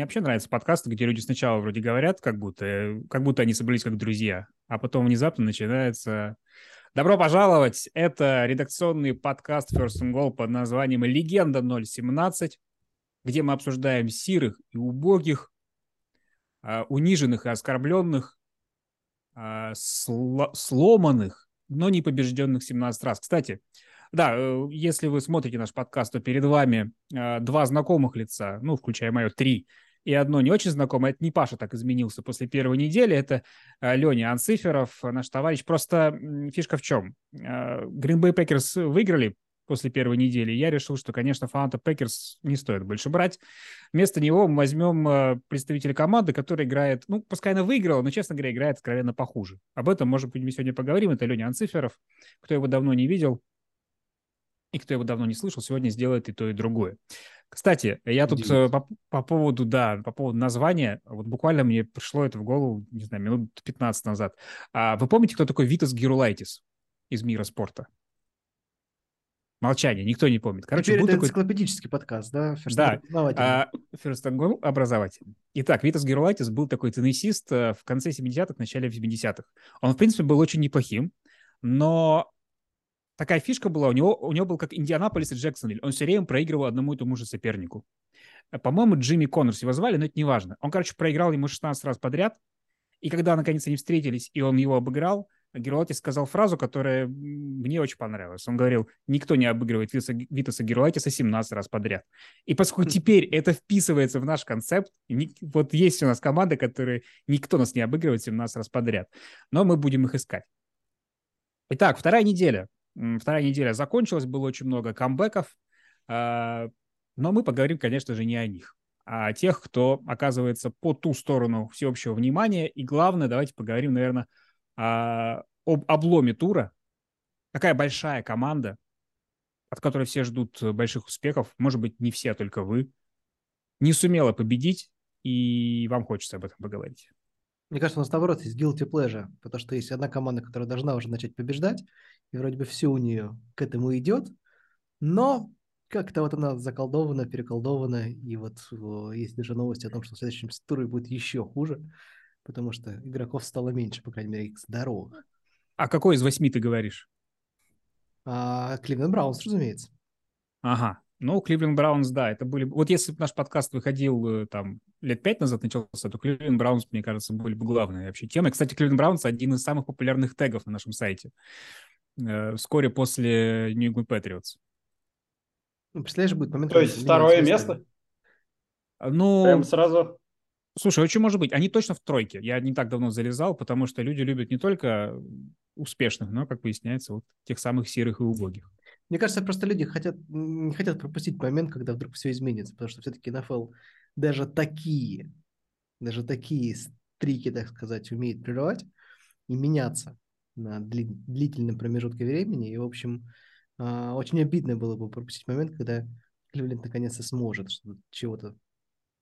Мне вообще нравятся подкасты, где люди сначала вроде говорят, как будто, как будто они собрались как друзья, а потом внезапно начинается... Добро пожаловать! Это редакционный подкаст First and Goal под названием «Легенда 017», где мы обсуждаем сирых и убогих, а, униженных и оскорбленных, а, сломанных, но не побежденных 17 раз. Кстати, да, э, если вы смотрите наш подкаст, то перед вами э, два знакомых лица, ну, включая мое, три, и одно не очень знакомое. Это не Паша так изменился после первой недели, это э, Леня Анциферов, наш товарищ. Просто фишка в чем? Green Bay Packers выиграли после первой недели. Я решил, что, конечно, фаната Packers не стоит больше брать. Вместо него мы возьмем представителя команды, который играет, ну, пускай она выиграла, но, честно говоря, играет откровенно похуже. Об этом, может быть, мы сегодня поговорим. Это Леня Анциферов. Кто его давно не видел, и кто его давно не слышал, сегодня сделает и то, и другое. Кстати, я тут э, по, по поводу, да, по поводу названия, вот буквально мне пришло это в голову, не знаю, минут 15 назад. А вы помните, кто такой Витас Герулайтис из мира спорта? Молчание, никто не помнит. Короче, Теперь это такой... энциклопедический подкаст, да? First да, а, First and образовательный. Итак, Витас Герулайтис был такой теннисист э, в конце 70-х, начале 80-х. Он, в принципе, был очень неплохим, но такая фишка была, у него, у него был как Индианаполис и Джексонвиль. Он все время проигрывал одному и тому же сопернику. Э, по-моему, Джимми Коннорс его звали, но это не важно. Он, короче, проиграл ему 16 раз подряд. И когда наконец они встретились, и он его обыграл, Герлатис сказал фразу, которая мне очень понравилась. Он говорил, никто не обыгрывает Витаса, Витаса Герлатиса 17 раз подряд. И поскольку теперь это вписывается в наш концепт, вот есть у нас команды, которые никто нас не обыгрывает 17 раз подряд, но мы будем их искать. Итак, вторая неделя. Вторая неделя закончилась, было очень много камбэков, а, но мы поговорим, конечно же, не о них, а о тех, кто оказывается по ту сторону всеобщего внимания. И главное, давайте поговорим, наверное, об обломе тура. Какая большая команда, от которой все ждут больших успехов, может быть, не все, а только вы, не сумела победить, и вам хочется об этом поговорить. Мне кажется, у нас наоборот есть guilty pleasure, потому что есть одна команда, которая должна уже начать побеждать, и вроде бы все у нее к этому идет, но как-то вот она заколдована, переколдована, и вот есть даже новости о том, что в следующем туре будет еще хуже, потому что игроков стало меньше, по крайней мере, их здоровых. А какой из восьми ты говоришь? А, Кливленд Браунс, разумеется. Ага, ну, Кливленд Браунс, да, это были... Вот если бы наш подкаст выходил э, там лет пять назад начался, то Кливленд Браунс, мне кажется, были бы главной вообще темой. Кстати, Кливленд Браунс один из самых популярных тегов на нашем сайте. Э, вскоре после New England Patriots. Ну, представляешь, будет момент... То есть второе место? Ну... Прям сразу... Слушай, очень может быть. Они точно в тройке. Я не так давно залезал, потому что люди любят не только успешных, но, как выясняется, вот тех самых серых и убогих. Мне кажется, просто люди хотят, не хотят пропустить момент, когда вдруг все изменится, потому что все-таки НФЛ даже такие, даже такие стрики, так сказать, умеет прерывать и меняться на дли- длительном промежутке времени. И, в общем, э, очень обидно было бы пропустить момент, когда Кливленд наконец-то сможет чего-то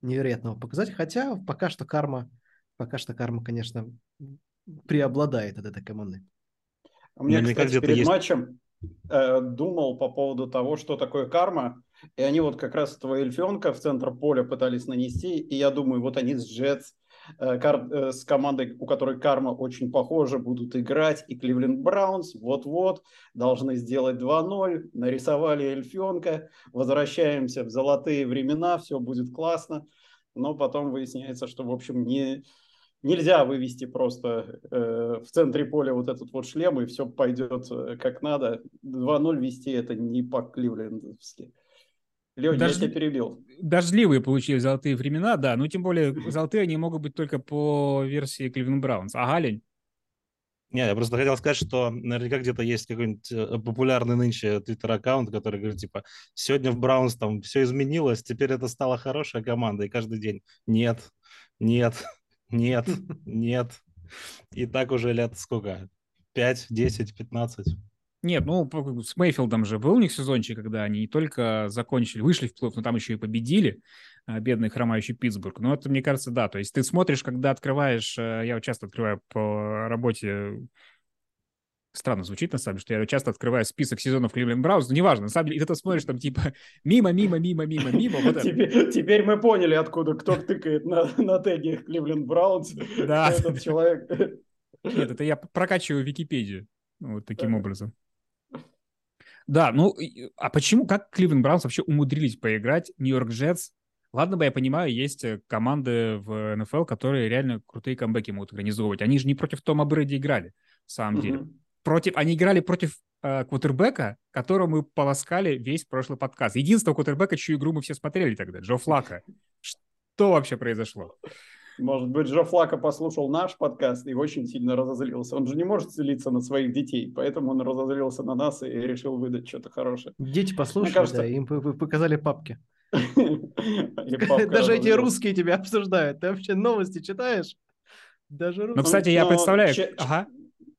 невероятного показать. Хотя пока что карма, пока что карма, конечно, преобладает от этой команды. У меня, кстати, перед есть... матчем Э, думал по поводу того, что такое карма, и они вот как раз твоего эльфенка в центр поля пытались нанести, и я думаю, вот они с Джетс, э, э, с командой, у которой карма очень похожа, будут играть, и Кливленд Браунс вот-вот должны сделать 2-0, нарисовали эльфенка, возвращаемся в золотые времена, все будет классно, но потом выясняется, что, в общем, не, нельзя вывести просто э, в центре поля вот этот вот шлем, и все пойдет э, как надо. 2-0 вести это не по-кливлендовски. Леонид, Дож... я тебя перебил. Дождливые получили золотые времена, да, но тем более золотые они могут быть только по версии Кливленд Браунс. А Галень? Не, я просто хотел сказать, что наверняка где-то есть какой-нибудь э, популярный нынче твиттер-аккаунт, который говорит, типа, сегодня в Браунс там все изменилось, теперь это стала хорошая команда, и каждый день нет, нет, нет, нет. И так уже лет сколько? 5, 10, 15? Нет, ну, с Мейфилдом же был у них сезончик, когда они не только закончили, вышли в плей но там еще и победили, а, бедный хромающий Питтсбург. Но это, мне кажется, да. То есть ты смотришь, когда открываешь, э, я часто открываю по работе странно звучит, на самом деле, что я часто открываю список сезонов Кливленд Браунс, но неважно, на самом деле, и ты это смотришь там типа мимо, мимо, мимо, мимо, мимо. Вот теперь, теперь мы поняли, откуда кто тыкает на, на теги Кливленд Браунс. Да. Этот человек. Нет, это я прокачиваю Википедию вот таким образом. Да, ну, а почему, как Кливленд Браунс вообще умудрились поиграть Нью-Йорк Джетс? Ладно бы, я понимаю, есть э, команды в НФЛ, которые реально крутые камбэки могут организовывать. Они же не против Тома Брэди играли, в самом деле. Против, они играли против э, квотербека, которого мы полоскали весь прошлый подкаст. Единственного квотербека, чью игру мы все смотрели тогда, Джо Флака. Что вообще произошло? Может быть, Джо Флака послушал наш подкаст и очень сильно разозлился. Он же не может злиться на своих детей, поэтому он разозлился на нас и решил выдать что-то хорошее. Дети послушали, кажется... да, им показали папки. Даже эти русские тебя обсуждают. Ты вообще новости читаешь? Даже русские. Ну, кстати, я представляю...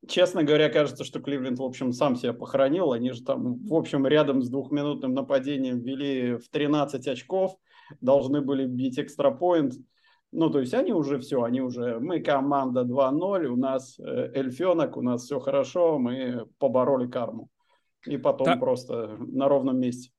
Честно говоря, кажется, что Кливленд, в общем, сам себя похоронил. Они же там, в общем, рядом с двухминутным нападением ввели в 13 очков, должны были бить экстрапоинт. Ну, то есть они уже все, они уже, мы команда 2-0, у нас э, эльфенок, у нас все хорошо, мы побороли карму. И потом да. просто на ровном месте.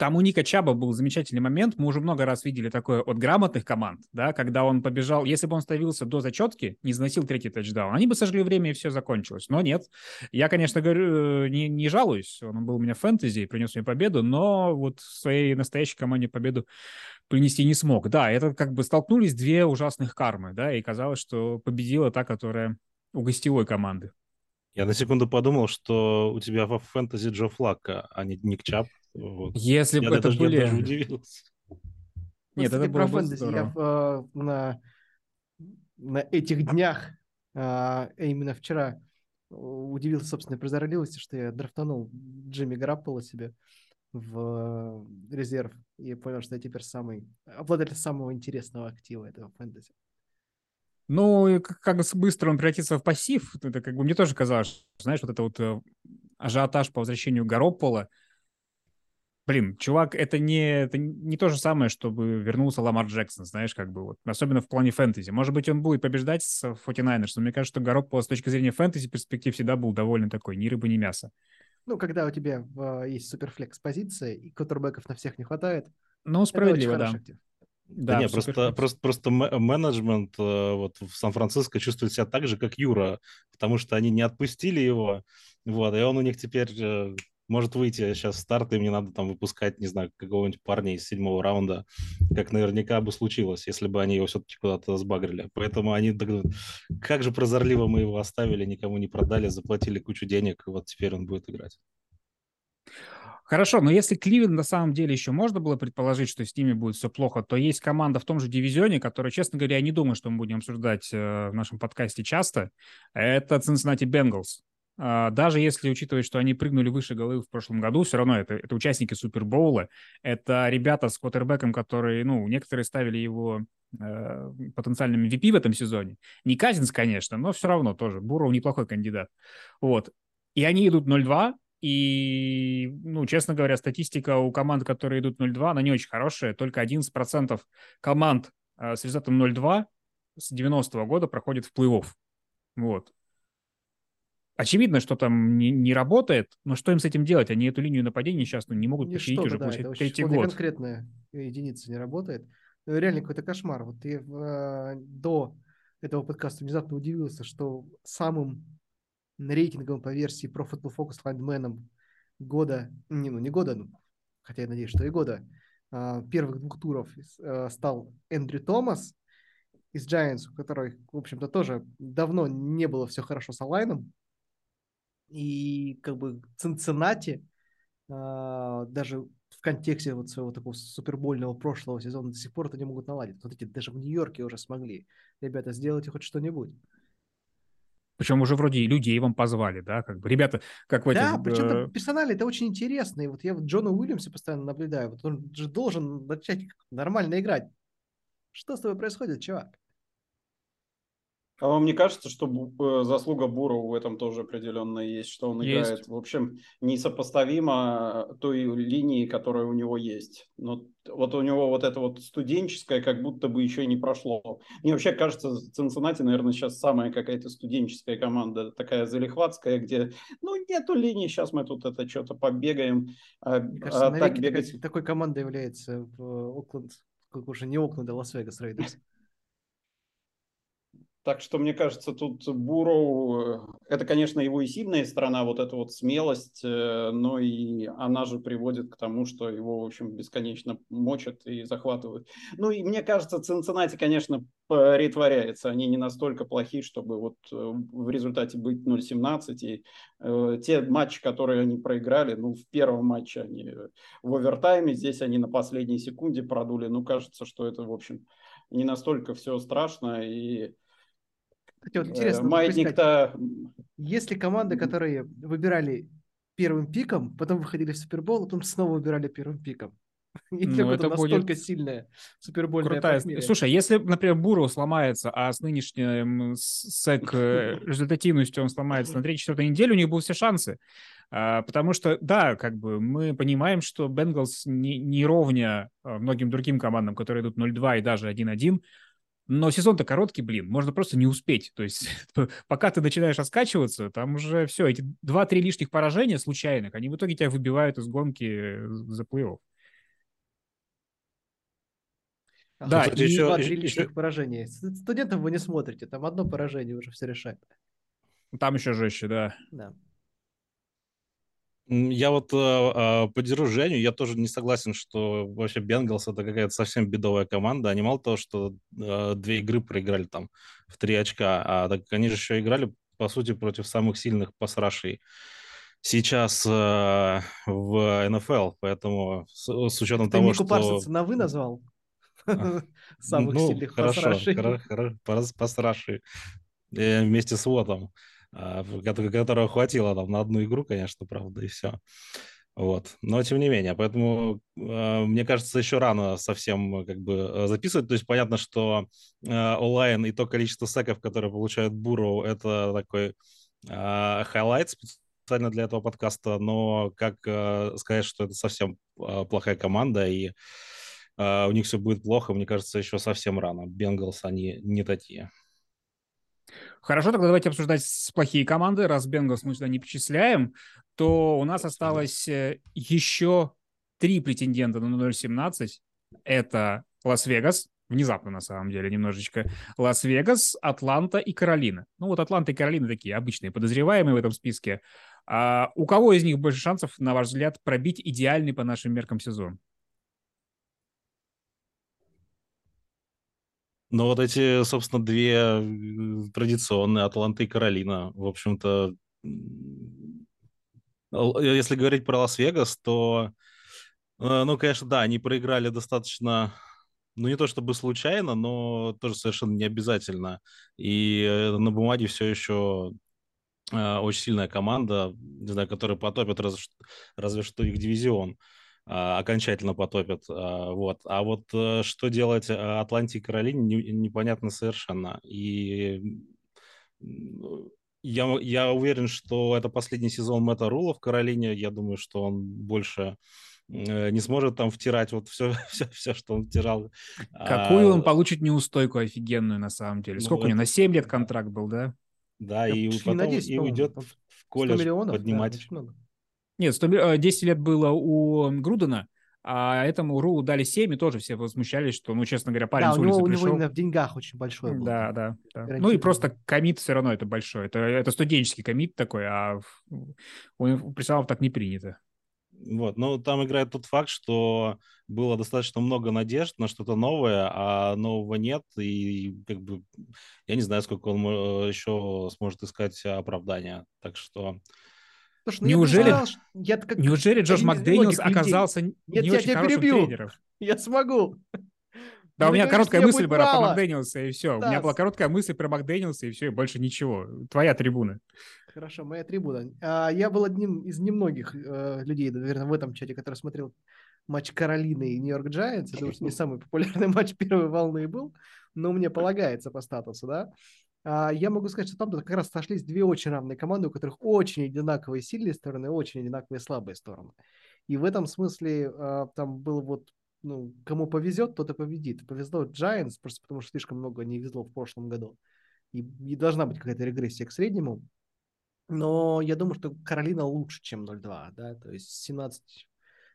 Там у Ника Чаба был замечательный момент. Мы уже много раз видели такое от грамотных команд, да, когда он побежал, если бы он ставился до зачетки, не заносил третий тачдаун, они бы сожгли время и все закончилось. Но нет. Я, конечно, говорю, э, не, не жалуюсь. Он был у меня в фэнтези, принес мне победу, но вот своей настоящей команде победу принести не смог. Да, это как бы столкнулись две ужасных кармы, да, и казалось, что победила та, которая у гостевой команды. Я на секунду подумал, что у тебя в фэнтези Джо Флакка, а не Ник Чап. Вот. Если бы это даже, были... Я даже удивился. Нет, это было про фэнтези. Я э, на, на этих днях, э, именно вчера, удивился собственной прозорливости, что я драфтанул Джимми Гараппола себе в резерв и понял, что я теперь самый обладатель самого интересного актива этого фэнтези. Ну, как быстро он превратится в пассив, это как бы мне тоже казалось, знаешь, вот это вот э, ажиотаж по возвращению Гароппола, блин, чувак, это не, это не то же самое, чтобы вернулся Ламар Джексон, знаешь, как бы вот, особенно в плане фэнтези. Может быть, он будет побеждать с 49ers, но мне кажется, что Гароппола с точки зрения фэнтези перспектив всегда был довольно такой, ни рыба, ни мясо. Ну, когда у тебя в, есть суперфлекс позиция, и квотербеков на всех не хватает. Ну, справедливо, да. Да, да нет, просто, просто, просто менеджмент э, вот в Сан-Франциско чувствует себя так же, как Юра, потому что они не отпустили его, вот, и он у них теперь э, может выйти сейчас в старт, и мне надо там выпускать, не знаю, какого-нибудь парня из седьмого раунда, как наверняка бы случилось, если бы они его все-таки куда-то сбагрили. Поэтому они как же прозорливо мы его оставили, никому не продали, заплатили кучу денег, и вот теперь он будет играть. Хорошо, но если Кливен на самом деле еще можно было предположить, что с ними будет все плохо, то есть команда в том же дивизионе, которая, честно говоря, я не думаю, что мы будем обсуждать э, в нашем подкасте часто. Это Cincinnati Bengals. А, даже если учитывать, что они прыгнули выше головы в прошлом году, все равно это, это участники Супербоула, это ребята с квотербеком, которые, ну, некоторые ставили его э, потенциальным MVP в этом сезоне. Не Казинс, конечно, но все равно тоже. Буров неплохой кандидат. Вот. И они идут 0-2, и, ну, честно говоря, статистика у команд, которые идут 0-2, она не очень хорошая. Только 11% команд э, с результатом 0-2 с 90-го года проходит в плей-офф. Вот. Очевидно, что там не, не работает, но что им с этим делать? Они эту линию нападения сейчас ну, не могут не починить уже да, это третий год. конкретная единица не работает. Ну, реально какой-то кошмар. Вот я э, до этого подкаста внезапно удивился, что самым рейтинговым по версии Pro Football Focus лайнменом года, не, ну не года, ну, хотя я надеюсь, что и года, э, первых двух туров э, стал Эндрю Томас из Giants, у которой, в общем-то, тоже давно не было все хорошо с онлайном, и как бы Цинциннати, а, даже в контексте вот своего такого супербольного прошлого сезона до сих пор это не могут наладить. Смотрите, даже в Нью-Йорке уже смогли. Ребята, сделайте хоть что-нибудь. Причем уже вроде и людей вам позвали, да, как бы, ребята, как в Да, этих, причем э... персонали это очень интересно. И вот я вот Джона Уильямса постоянно наблюдаю. Вот он же должен начать нормально играть. Что с тобой происходит, чувак? А вам не кажется, что э, заслуга Бурова в этом тоже определенно есть, что он есть. играет, в общем, несопоставимо той линии, которая у него есть. Но вот у него вот это вот студенческое как будто бы еще не прошло. Мне вообще кажется, Цинциннати, наверное, сейчас самая какая-то студенческая команда, такая залихватская, где, ну, нету линии, сейчас мы тут это что-то побегаем. А, Мне кажется, а так бегать... такой командой является в Окленд, как уже не Окленд, а Лас-Вегас Рейдерс. Так что, мне кажется, тут Буроу, э, это, конечно, его и сильная сторона, вот эта вот смелость, э, но и она же приводит к тому, что его, в общем, бесконечно мочат и захватывают. Ну и мне кажется, Цинциннати, конечно, притворяется. Они не настолько плохи, чтобы вот э, в результате быть 0-17. И э, те матчи, которые они проиграли, ну, в первом матче они в овертайме, здесь они на последней секунде продули. Ну, кажется, что это, в общем, не настолько все страшно. И кстати, вот интересно, маятник-то... Если команды, которые выбирали первым пиком, потом выходили в Супербол, а потом снова выбирали первым пиком. Если ну, это настолько будет сильная супербольная крутая. Похмелье. Слушай, если, например, Буру сломается, а с нынешним сек э, результативностью он сломается на 3-4 недели, у них будут все шансы. А, потому что, да, как бы мы понимаем, что Бенгалс не, не ровня а, многим другим командам, которые идут 0-2 и даже 1-1, но сезон-то короткий, блин, можно просто не успеть. То есть пока ты начинаешь раскачиваться, там уже все, эти два-три лишних поражения случайных, они в итоге тебя выбивают из гонки за плей-офф. Да, и еще, два-три лишних еще... поражения. Студентов вы не смотрите, там одно поражение уже все решает. Там еще жестче, да. Да. Я вот э, поддержу Женю, я тоже не согласен, что вообще Бенгалс это какая-то совсем бедовая команда. Они мало того, что э, две игры проиграли там в три очка, а так они же еще играли, по сути, против самых сильных пасрашей сейчас э, в НФЛ, поэтому с, с учетом Ты того, Нику что... На «вы» назвал? Самых ну, сильных пасрашей. Хороший pass rush. Вместе с Уотом. А, которого хватило там на одну игру, конечно, правда, и все. Вот. Но тем не менее, поэтому э, мне кажется, еще рано совсем как бы э, записывать. То есть понятно, что э, O-line и то количество sack ов, которые получают Бурроу, это такой э, highlight специально для этого подкаста. Но как э, сказать, что это совсем э, плохая команда и э, у них все будет плохо, мне кажется, еще совсем рано. Бенгалс, они не такие. Хорошо, тогда давайте обсуждать плохие команды. Раз Бенгалс мы сюда не перечисляем, то у нас осталось э, еще три претендента на 0.17. Это Лас-Вегас, внезапно на самом деле немножечко. Лас-Вегас, Атланта и Каролина. Ну вот Атланта и Каролина такие обычные подозреваемые в этом списке. А у кого из них больше шансов, на ваш взгляд, пробить идеальный по нашим меркам сезон? Но вот эти, собственно, две э, традиционные, Атланта и Каролина, в общем-то, если говорить про Лас-Вегас, то, э, ну, конечно, да, они проиграли достаточно, ну, не то чтобы случайно, но тоже совершенно не обязательно. И э, на бумаге все еще очень сильная команда, не знаю, которая потопит разве, разве что их дивизион. А, окончательно потопят. А, вот. А вот э, что делать а, Атланте и Каролине, непонятно совершенно. И я, я уверен, что это последний сезон Мэтта Рула в Каролине. Я думаю, что он больше э, не сможет там втирать вот все, все, все что он втирал. Какую а, он получит неустойку офигенную на самом деле? Ну, Сколько ну, у него? Это... На 7 лет контракт был, да? Да, и потом на 10, и уйдет в колледж миллионов, поднимать. Да, нет, 100, 10 э, лет было у Грудена, а этому Рулу дали 7, и тоже все возмущались, что, ну, честно говоря, парень да, с улицы у него, пришел. у него именно в деньгах очень большой был. Да, да. да. Ну и просто комит все равно это большой. Это, это студенческий комит такой, а у, у профессионалов так не принято. Вот, но там играет тот факт, что было достаточно много надежд на что-то новое, а нового нет, и как бы я не знаю, сколько он э, еще сможет искать оправдания. Так что Слушай, ну неужели, я сказал, я как, неужели Джош Макдэниелс оказался Нет, не я очень тебя хорошим перебью. тренером? Я смогу. Да, я у меня короткая мысль была про Макдэниелса, и все. Да. У меня была короткая мысль про Макдэниелса, и все, и больше ничего. Твоя трибуна. Хорошо, моя трибуна. А, я был одним из немногих э, людей, наверное, в этом чате, который смотрел матч Каролины и Нью-Йорк Джайантс. Это уж не самый популярный матч первой волны был, но мне полагается по статусу, да. А, я могу сказать, что там как раз сошлись две очень равные команды, у которых очень одинаковые сильные стороны, очень одинаковые слабые стороны. И в этом смысле а, там был вот, ну, кому повезет, тот и победит. Повезло Giants, просто потому что слишком много не везло в прошлом году. И, и должна быть какая-то регрессия к среднему. Но я думаю, что Каролина лучше, чем 0-2, да, то есть 17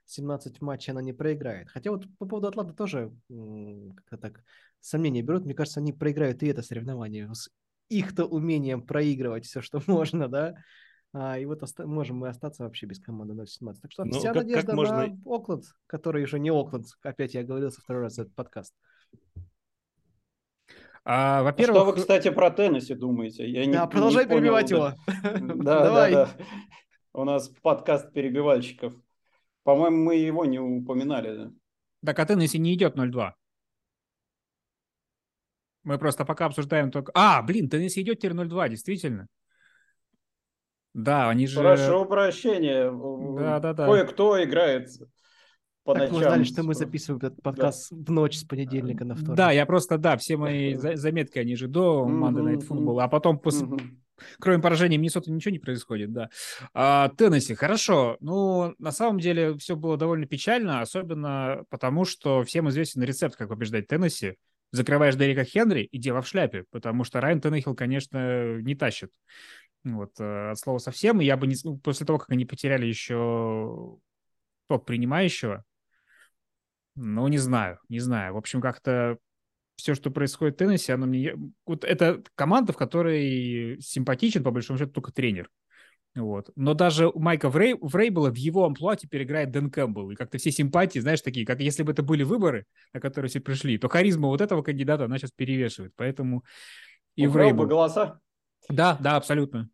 17 матчей она не проиграет. Хотя вот по поводу Атланты тоже как-то так сомнения берут. Мне кажется, они проиграют и это соревнование с их-то умением проигрывать все, что можно, да. А, и вот оста- можем мы остаться вообще без команды 0-17. Так что ну, вся как, надежда как можно... на Окленд, который уже не Окленд. Опять я говорил со второй раз этот подкаст. А, во-первых... Что вы, кстати, про Теннесси думаете? Я не, да, продолжай не перебивать понял, его. Да, да, да. У нас подкаст перебивальщиков. По-моему, мы его не упоминали. Так, а Теннесси не идет 0-2. Мы просто пока обсуждаем только... А, блин, Теннесси идет теперь 0-2, действительно. Да, они же... Прошу прощения. Да, да, да. Кое-кто играет по так ночам. знали, что мы записываем этот подкаст да. в ночь с понедельника на вторник. Да, я просто, да, все мои заметки, они же до Monday Night Football, а потом после, Кроме поражения Миннесоты ничего не происходит, да. А, Теннесси, хорошо. Ну, на самом деле все было довольно печально, особенно потому, что всем известен рецепт, как побеждать Теннесси. Закрываешь Дерека Хенри и дело в шляпе, потому что Райан Теннехилл, конечно, не тащит. Вот, э, от слова совсем. И я бы не... Ну, после того, как они потеряли еще топ принимающего, ну, не знаю, не знаю. В общем, как-то все, что происходит в Теннессе, оно мне... Вот это команда, в которой симпатичен, по большому счету, только тренер. Вот. Но даже у Майка Врей, Врейбла в его амплуа теперь играет Дэн Кэмпбелл. И как-то все симпатии, знаешь, такие, как если бы это были выборы, на которые все пришли, то харизма вот этого кандидата, она сейчас перевешивает. Поэтому и Врейбл... голоса? Да, да, абсолютно.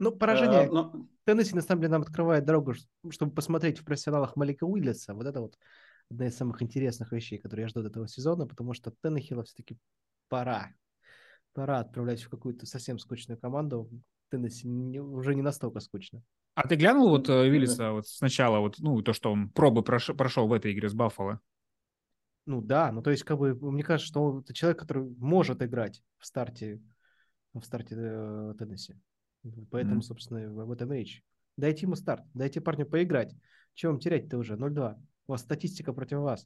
Ну, поражение а, но... Теннесси, на самом деле, нам открывает дорогу, чтобы посмотреть в профессионалах Малика Уиллиса. Вот это вот одна из самых интересных вещей, которые я жду от этого сезона, потому что Теннехилла все-таки пора. Пора отправлять в какую-то совсем скучную команду. Теннесси не, уже не настолько скучно. А ты глянул вот э, Виллиса вот сначала, вот, ну, то, что он пробы прошел, прошел в этой игре с Баффало? Ну да, ну то есть, как бы, мне кажется, что это человек, который может играть в старте, в старте э, Теннесси. Поэтому, mm-hmm. собственно, в этом речь. Дайте ему старт, дайте парню поиграть. Чего вам терять-то уже? 0-2. У вас статистика против вас.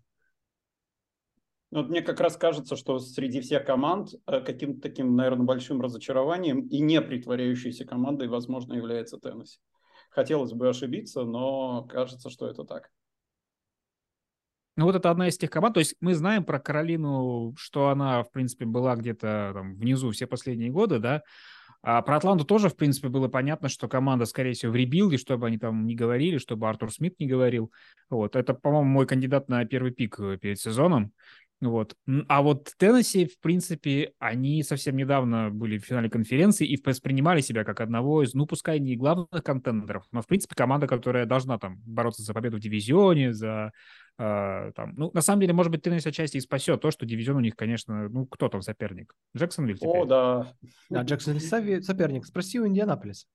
Ну, вот мне как раз кажется, что среди всех команд э, каким-то таким, наверное, большим разочарованием и не притворяющейся командой, возможно, является Теннесси. Хотелось бы ошибиться, но кажется, что это так. Ну, вот это одна из тех команд. То есть мы знаем про Каролину, что она, в принципе, была где-то там внизу все последние годы, да, а про Атланту тоже, в принципе, было понятно, что команда, скорее всего, в rebuild е, чтобы они там не говорили, чтобы Артур Смит не говорил. Вот. Это, по-моему, мой кандидат на первый pick э, перед сезоном. Вот. А вот Теннесси, в принципе, они совсем недавно были в финале конференции и воспринимали себя как одного из, ну, пускай не главных contender ов, но, в принципе, команда, которая должна там бороться за победу в дивизионе, за Uh, там, ну, на самом деле, может быть, Теннесси отчасти и спасет то, что дивизион у них, конечно, ну, кто там соперник? Джексонвилл теперь? О, да. Да, Джексонвилл соперник. Спроси у Индианаполис.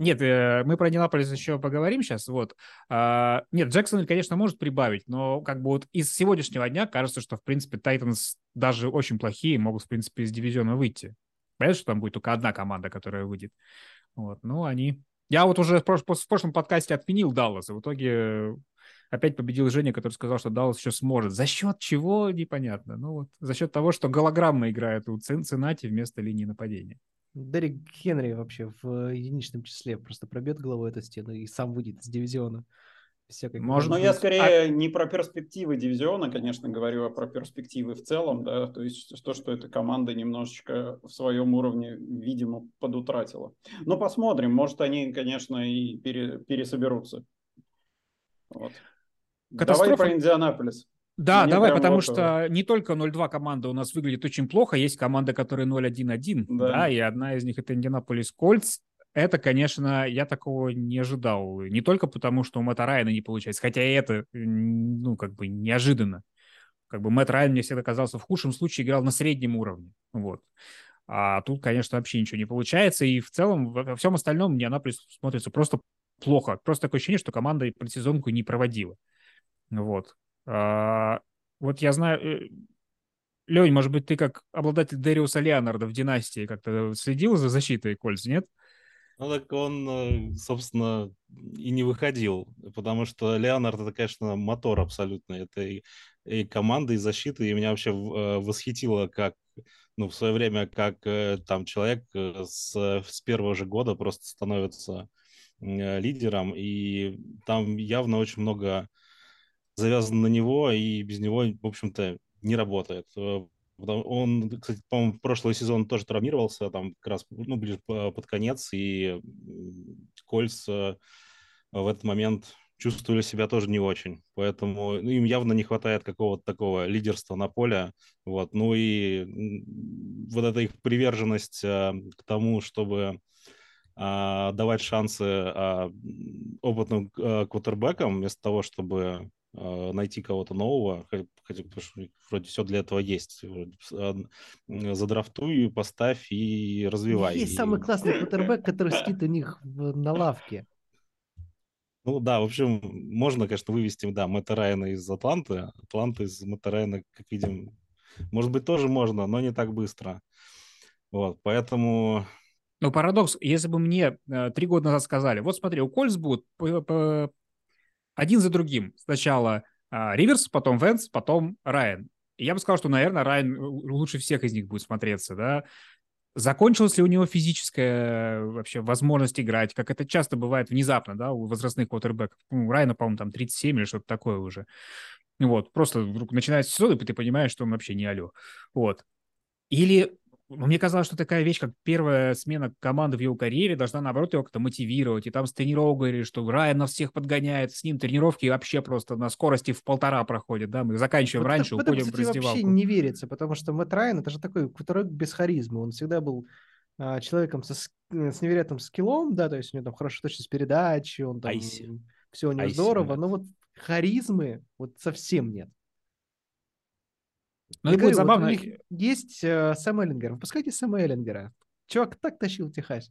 Нет, э, мы про Индианаполис еще поговорим сейчас. Вот. А, нет, Джексон, конечно, может прибавить, но как бы вот из сегодняшнего дня кажется, что, в принципе, Тайтанс даже очень плохие могут, в принципе, из дивизиона выйти. Понятно, что там будет только одна команда, которая выйдет. Вот, ну, они... Я вот уже в, в прошлом подкасте отменил Даллас, и в итоге опять победил Женя, который сказал, что Даллас еще сможет. За счет чего, непонятно. Ну вот, за счет того, что голограмма играет у Цинциннати вместо линии нападения. Дерек Хенри вообще в единичном числе просто пробьет головой эту стену и сам выйдет из дивизиона. Всякой Можно, но я скорее а... не про перспективы дивизиона, конечно, говорю, а про перспективы в целом, да, то есть то, что эта команда немножечко в своем уровне, видимо, подутратила. Но посмотрим, может, они, конечно, и пере, пересоберутся. Вот. Катастрофа... Давай про Индианаполис. Да, Мне давай, потому вот... что не только 0-2 команда у нас выглядит очень плохо, есть команда, которая 0-1-1, да. да, и одна из них это Индианаполис Кольц. Это, конечно, я такого не ожидал. Не только потому, что у Мэтта Райана не получается, хотя и это, ну, как бы неожиданно. Как бы Мэтт Райан мне всегда казался в худшем случае играл на среднем уровне. Вот. А тут, конечно, вообще ничего не получается. И в целом, во всем остальном Индианаполис смотрится просто плохо. Просто такое ощущение, что команда предсезонку не проводила. Вот. А, вот я знаю, э, Лень, может быть, ты как обладатель Дериуса Леонарда в «Династии» как-то следил за защитой Кольц, нет? Ну, так он, э, собственно, и не выходил, потому что Леонард это, конечно, мотор абсолютно этой и команды, и защиты, и меня вообще э, восхитило, как, ну, в свое время, как там человек с, с первого же года просто становится лидером, и там явно очень много завязано на него, и без него, в общем-то, не работает. Он, кстати, по-моему, прошлый сезон тоже травмировался, там как раз ну, ближе под конец, и Кольц в этот момент чувствовали себя тоже не очень. Поэтому ну, им явно не хватает какого-то такого лидерства на поле. Вот. Ну и вот эта их приверженность а, к тому, чтобы а, давать шансы а, опытным а, квотербекам, вместо того, чтобы найти кого-то нового, хотя вроде все для этого есть. А, задрафтуй, поставь и развивай. Есть и... самый классный квотербек, который сидит у них на лавке. Ну да, в общем, можно, конечно, вывести, да, Мэтта Райана из Атланты. Атланта из Мэтта Райана, как видим, может быть, тоже можно, но не так быстро. Вот, поэтому... Ну, парадокс, если бы мне э, три года назад сказали, вот смотри, у Кольц будут один за другим. Сначала а, Риверс, потом Венс, потом Райан. Я бы сказал, что, наверное, Райан э, лучше всех из них будет смотреться, да. Закончилась ли у него физическая вообще возможность играть, как это часто бывает внезапно, да, у возрастных квотербеков. Ну, у Райана, по-моему, там 37 или что-то такое уже. Вот, просто вдруг начинается сезон, и ты понимаешь, что он вообще не алё. Вот. Или мне казалось, что такая вещь, как первая смена команды в его карьере, должна, наоборот, его как-то мотивировать. И там с тренировок говорили, что Райан нас всех подгоняет, с ним тренировки вообще просто на скорости в полтора проходят, да, мы заканчиваем вот раньше, это, уходим это, кстати, в раздевалку. вообще не верится, потому что Мэтт Райан, это же такой который без харизмы, он всегда был а, человеком со, э, с невероятным скиллом, да, то есть у него там хорошая точность передачи, он там, Айси. все у него Айси, здорово, да. но вот харизмы вот совсем нет. Ну, это будет забавно. Вот у них есть э, Сэм Эллингер. Выпускайте Сэма Эллингера. Чувак так тащил Техас.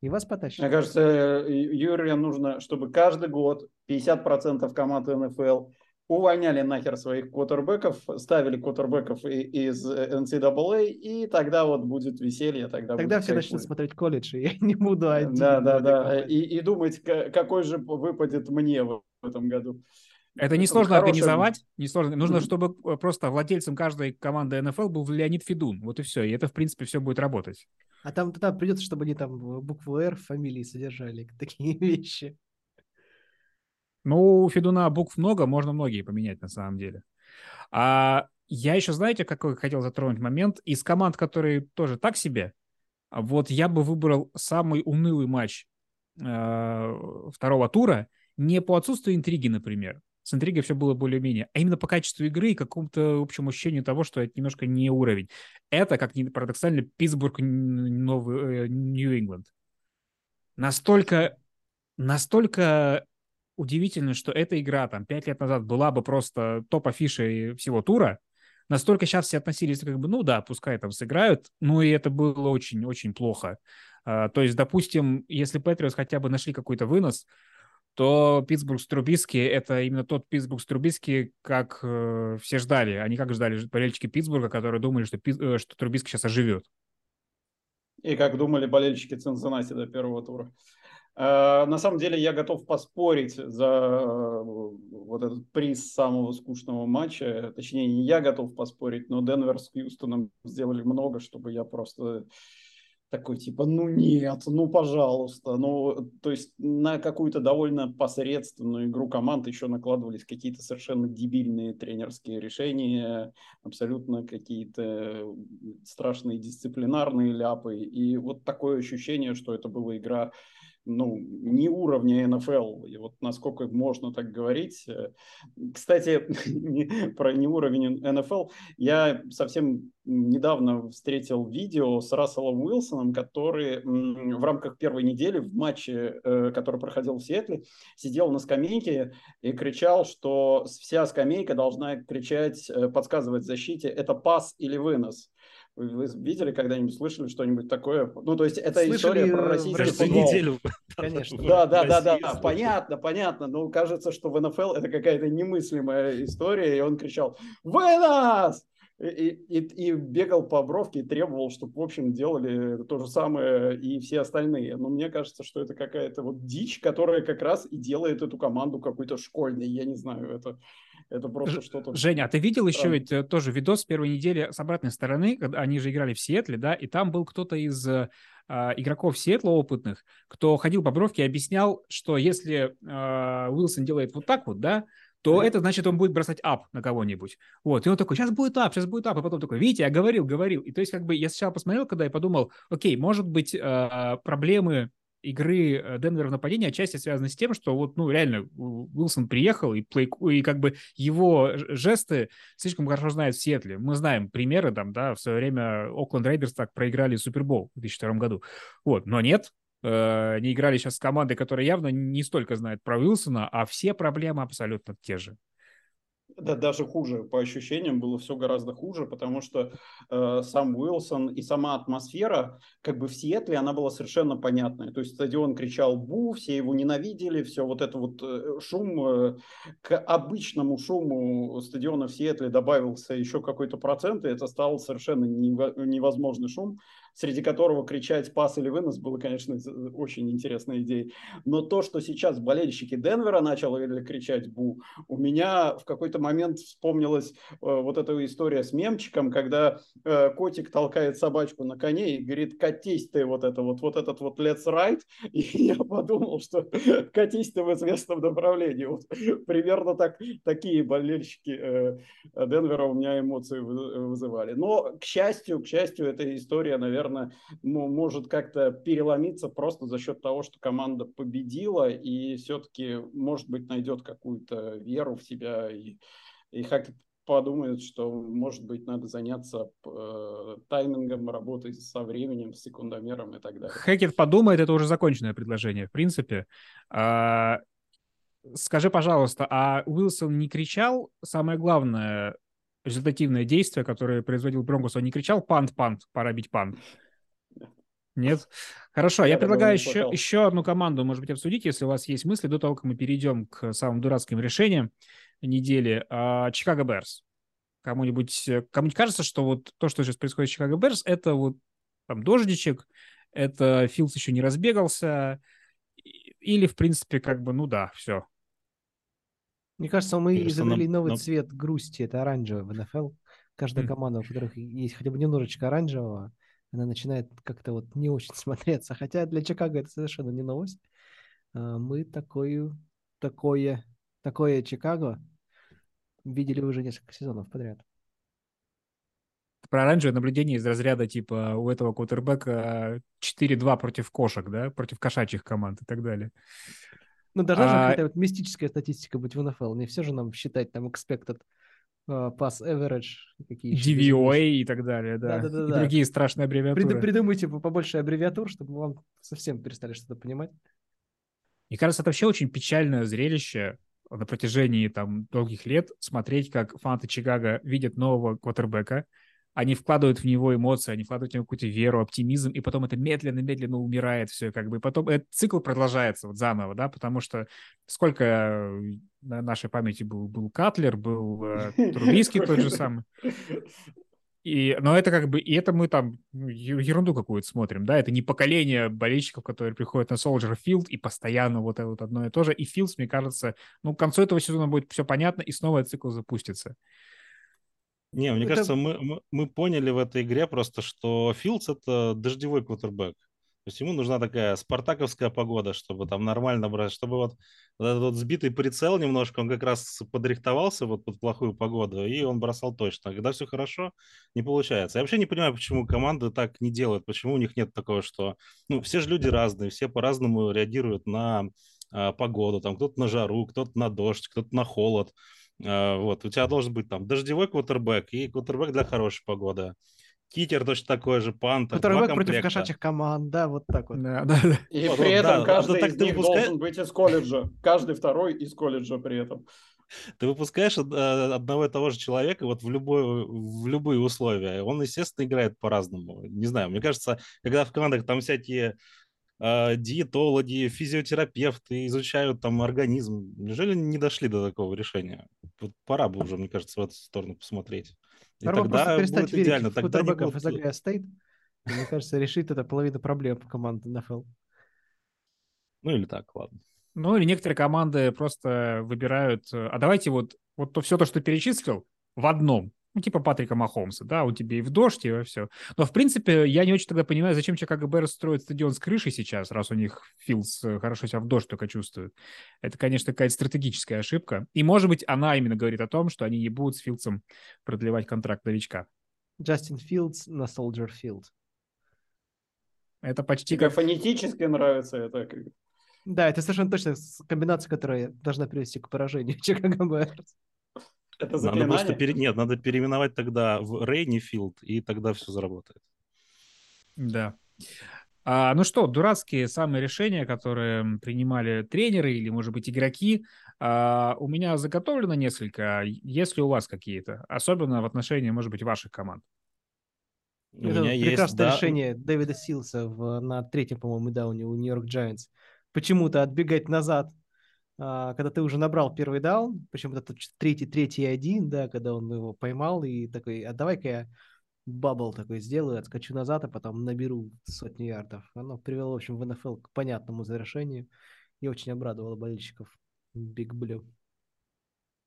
И вас потащит. Мне кажется, Юрию нужно, чтобы каждый год 50% команды НФЛ увольняли нахер своих квотербеков, ставили квотербеков из NCAA, и тогда вот будет веселье. Тогда, тогда будет все начнут смотреть колледж, и я не буду один. Да, да, да. И, и думать, какой же выпадет мне в этом году. Это несложно хорошим... организовать, несложно. Нужно, mm-hmm. чтобы э, просто владельцем каждой команды НФЛ был Леонид Федун. Вот и все. И это, в принципе, все будет работать. А там тогда придется, чтобы они там букву «Р» в фамилии содержали. Такие вещи. Ну, у Федуна букв много, можно многие поменять на самом деле. А я еще, знаете, какой хотел затронуть момент? Из команд, которые тоже так себе, вот я бы выбрал самый унылый матч э, второго тура не по отсутствию интриги, например, с интригой все было более-менее, а именно по качеству игры и какому-то общему ощущению того, что это немножко не уровень. Это, как ни парадоксально, Питтсбург, Новый, э, Нью-Ингланд. Настолько, настолько удивительно, что эта игра там пять лет назад была бы просто топ-афишей всего тура, настолько сейчас все относились как бы, ну да, пускай там сыграют, ну и это было очень-очень плохо. Uh, то есть, допустим, если Патриос хотя бы нашли какой-то вынос, то Питтсбург с Трубиски — это именно тот Питтсбург с Трубиски, как э, все ждали. Они как ждали болельщики Питтсбурга, которые думали, что, э, что Трубиски сейчас оживет. И как думали болельщики Цинциннати до первого тура. Э, на самом деле я готов поспорить за э, вот этот приз самого скучного матча. Точнее, не я готов поспорить, но Денвер с Хьюстоном сделали много, чтобы я просто такой типа, ну нет, ну пожалуйста. Ну, то есть на какую-то довольно посредственную игру команд еще накладывались какие-то совершенно дебильные тренерские решения, абсолютно какие-то страшные дисциплинарные ляпы. И вот такое ощущение, что это была игра ну, не уровня НФЛ, и вот насколько можно так говорить. Э, кстати, про не уровень НФЛ, я совсем недавно встретил видео с Расселом Уилсоном, который в рамках первой недели в матче, э, который проходил в Сиэтле, сидел на скамейке и кричал, что вся скамейка должна кричать, э, подсказывать защите, это пас или вынос. Вы видели когда-нибудь, слышали что-нибудь такое? Ну, то есть это Слышали история про российский футбол. неделю. Конечно. Да, да, да, да, да, понятно, понятно. Но кажется, что в НФЛ это какая-то немыслимая история, и он кричал «Вы нас!» и, и, и бегал по бровке и требовал, чтобы, в общем, делали то же самое и все остальные. Но мне кажется, что это какая-то вот дичь, которая как раз и делает эту команду какой-то школьной. Я не знаю, это, это просто что-то... Женя, а ты видел еще ведь э, тоже видос с первой недели с обратной стороны, когда они же играли в Сиэтле, да, и там был кто-то из э, а, игроков Сиэтла опытных, кто ходил по бровке и объяснял, что если э, Уилсон делает вот так вот, да, то это значит, он будет бросать up на кого-нибудь. Вот, и он такой, сейчас будет up, сейчас будет up, и потом такой, видите, я говорил, говорил. И то есть как бы я сначала посмотрел, когда я подумал, окей, может быть, э, проблемы игры э, Денвера в нападении отчасти связаны с тем, что вот, ну, реально, Уилсон приехал, и, play, и как бы его жесты слишком хорошо знают в Сиэтле. Мы знаем примеры там, да, в свое время Окленд Рейдерс так проиграли Супербол в 2002 году. Вот, но нет, э, не играли сейчас с командой, которая явно не столько знает про Уилсона, а все проблемы абсолютно те же. Да, даже хуже, по ощущениям было все гораздо хуже, потому что э, сам Уилсон и сама атмосфера, как бы в Сиэтле, она была совершенно понятная. То есть стадион кричал «бу», все его ненавидели, все вот это вот э, шум, э, к обычному шуму стадиона в Сиэтле добавился еще какой-то процент, и это стал совершенно невозможный шум среди которого кричать пас или вынос было, конечно, очень интересной идеей. Но то, что сейчас болельщики Денвера начали кричать «бу», у меня в какой-то момент вспомнилась э, вот эта история с мемчиком, когда э, котик толкает собачку на коне и говорит «катись ты вот это вот, вот этот вот let's ride», и я подумал, что «катись ты в известном направлении». Вот примерно так, такие болельщики э, Денвера у меня эмоции вызывали. Но, к счастью, к счастью, эта история, наверное, наверное, может как-то переломиться просто за счет того, что команда победила и все-таки, может быть, найдет какую-то веру в себя и, и Хакет подумает, что, может быть, надо заняться э, таймингом, работой со временем, с секундомером и так далее. Хакет подумает, это уже законченное предложение, в принципе. А, скажи, пожалуйста, а Уилсон не кричал, самое главное, результативное действие, которое производил Бронкос, он не кричал «пант, пант, пора бить пант». Нет? Хорошо, я, я предлагаю еще, еще одну команду, может быть, обсудить, если у вас есть мысли, до того, как мы перейдем к самым дурацким решениям недели. А, Чикаго Берс. Кому-нибудь кому кажется, что вот то, что сейчас происходит с Чикаго Берс, это вот там дождичек, это Филдс еще не разбегался, или, в принципе, как бы, ну да, все, мне кажется, мы Мне изобрели нам, новый нам... цвет грусти, это оранжевый в НФЛ. Каждая команда, у которых есть хотя бы немножечко оранжевого, она начинает как-то вот не очень смотреться. Хотя для Чикаго это совершенно не новость. А, мы такое, такое, такое Чикаго видели уже несколько сезонов подряд. Про оранжевое наблюдение из разряда типа у этого кутербека 4-2 против кошек, да, против кошачьих команд и так далее. Ну, должна же а... какая-то вот мистическая статистика быть в НФЛ. Не все же нам считать там expected uh, pass average. Какие DVOA и так далее, да. да, да, да и да. другие страшные аббревиатуры. Прид, придумайте побольше аббревиатур, чтобы вам совсем перестали что-то понимать. Мне кажется, это вообще очень печальное зрелище на протяжении там долгих лет смотреть, как фанаты Чикаго видят нового квотербека, они вкладывают в него эмоции, они вкладывают в него какую-то веру, оптимизм, и потом это медленно-медленно умирает все, как бы, и потом этот цикл продолжается вот заново, да, потому что сколько э, на нашей памяти был, был Катлер, был э, Трубийский тот же самый. И, но это как бы, и это мы там ну, ерунду какую-то смотрим, да, это не поколение болельщиков, которые приходят на Soldier Field и постоянно вот это вот одно и то же. И Филдс, мне кажется, ну, к концу этого сезона будет все понятно, и снова этот цикл запустится. Не, мне это... кажется, мы, мы, мы поняли в этой игре просто, что Филдс – это дождевой квотербек. То есть ему нужна такая спартаковская погода, чтобы там нормально брать, чтобы вот, вот этот вот сбитый прицел немножко, он как раз подрихтовался вот под плохую погоду, и он бросал точно. Когда все хорошо, не получается. Я вообще не понимаю, почему команды так не делают, почему у них нет такого, что... Ну, все же люди разные, все по-разному реагируют на а, погоду. Там кто-то на жару, кто-то на дождь, кто-то на холод. А, вот, у тебя должен быть там дождевой квотербек и квотербек для хорошей погоды. Китер точно такой же, пантер. Квотербек против кошачьих команд, да, вот так вот. Да, да, да. И вот, при этом да, каждый из них выпускаешь... должен быть из колледжа. Каждый второй из колледжа при этом. Ты выпускаешь э, одного и того же человека вот в, любой, в любые условия. Он, естественно, играет по-разному. Не знаю, мне кажется, когда в командах там всякие диетологи, физиотерапевты изучают там организм. Неужели не дошли до такого решения? Вот пора бы уже, мне кажется, в эту сторону посмотреть. И Пора тогда будет идеально. Тогда не будет... из Стейт. Мне кажется, решит это половина проблем команды НФЛ. Ну или так, ладно. Ну или некоторые команды просто выбирают, э, а давайте вот, вот то, все то, что ты перечислил, в одном. Ну, типа Патрика Махомса, да, у тебя и в дождь, и во все. Но, в принципе, я не очень тогда понимаю, зачем Чикаго Берс строит стадион с крышей сейчас, раз у них Филдс э, хорошо себя в дождь только чувствует. Это, конечно, какая-то стратегическая ошибка. И, может быть, она именно говорит о том, что они не будут с Филдсом продлевать контракт новичка. Джастин Филдс на Солджер Филд. Это почти Тебе как... фонетически нравится это. Да, это совершенно точно комбинация, которая должна привести к поражению Чикаго Берс. Это заклинание? Надо просто пере... Нет, надо переименовать тогда в Рейнифилд, и тогда все заработает. Да. А, ну что, дурацкие самые решения, которые принимали тренеры или, может быть, игроки, а, у меня заготовлено несколько. Есть ли у вас какие-то? Особенно в отношении, может быть, ваших команд. У Это меня прекрасное есть, решение да... Дэвида Силса в, на третьем, по-моему, дауне у Нью-Йорк Giants. Почему-то отбегать назад когда ты уже набрал первый даун, причем это третий, третий один, да, когда он его поймал и такой, а давай-ка я bubble такой сделаю, отскочу назад, а потом наберу сотни ярдов. Оно привело, в общем, в НФЛ к понятному завершению и очень обрадовало болельщиков Биг Блю.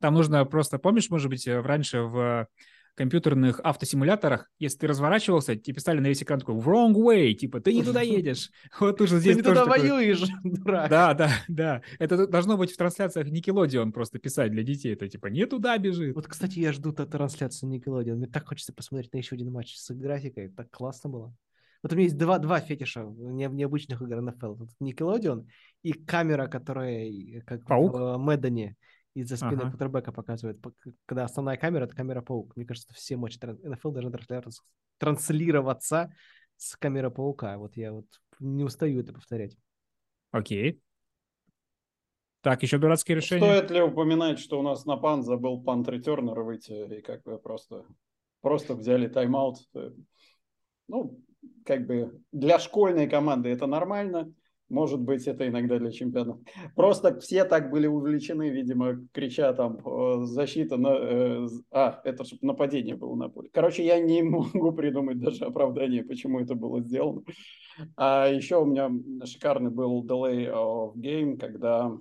Там нужно просто, помнишь, может быть, раньше в компьютерных автосимуляторах, если ты разворачивался, тебе писали на весь экран такой wrong way, типа ты не туда едешь. Вот уже здесь Ты не туда воюешь, дурак. Да, да, да. Это должно быть в трансляциях Nickelodeon просто писать для детей. Это типа не туда бежит. Вот, кстати, я жду трансляцию Nickelodeon. Мне так хочется посмотреть на еще один матч с графикой. Так классно было. Вот у меня есть два, два фетиша не, необычных игр NFL. Nickelodeon и камера, которая как Паук? в Мэддоне из-за спины ага. кутербека показывает. Когда основная камера, это камера паук. Мне кажется, все матчи НФЛ должны транслироваться с камеры паука. Вот я вот не устаю это повторять. Окей. Так, еще дурацкие решения. Стоит ли упоминать, что у нас на пан забыл пант ретернер выйти, и как бы просто, просто взяли тайм-аут. Ну, как бы для школьной команды это нормально, может быть, это иногда для чемпионов. Просто все так были увлечены, видимо, крича там защита на... Э, а, это же нападение было на поле. Короче, я не могу придумать даже оправдание, почему это было сделано. А еще у меня шикарный был delay of game, когда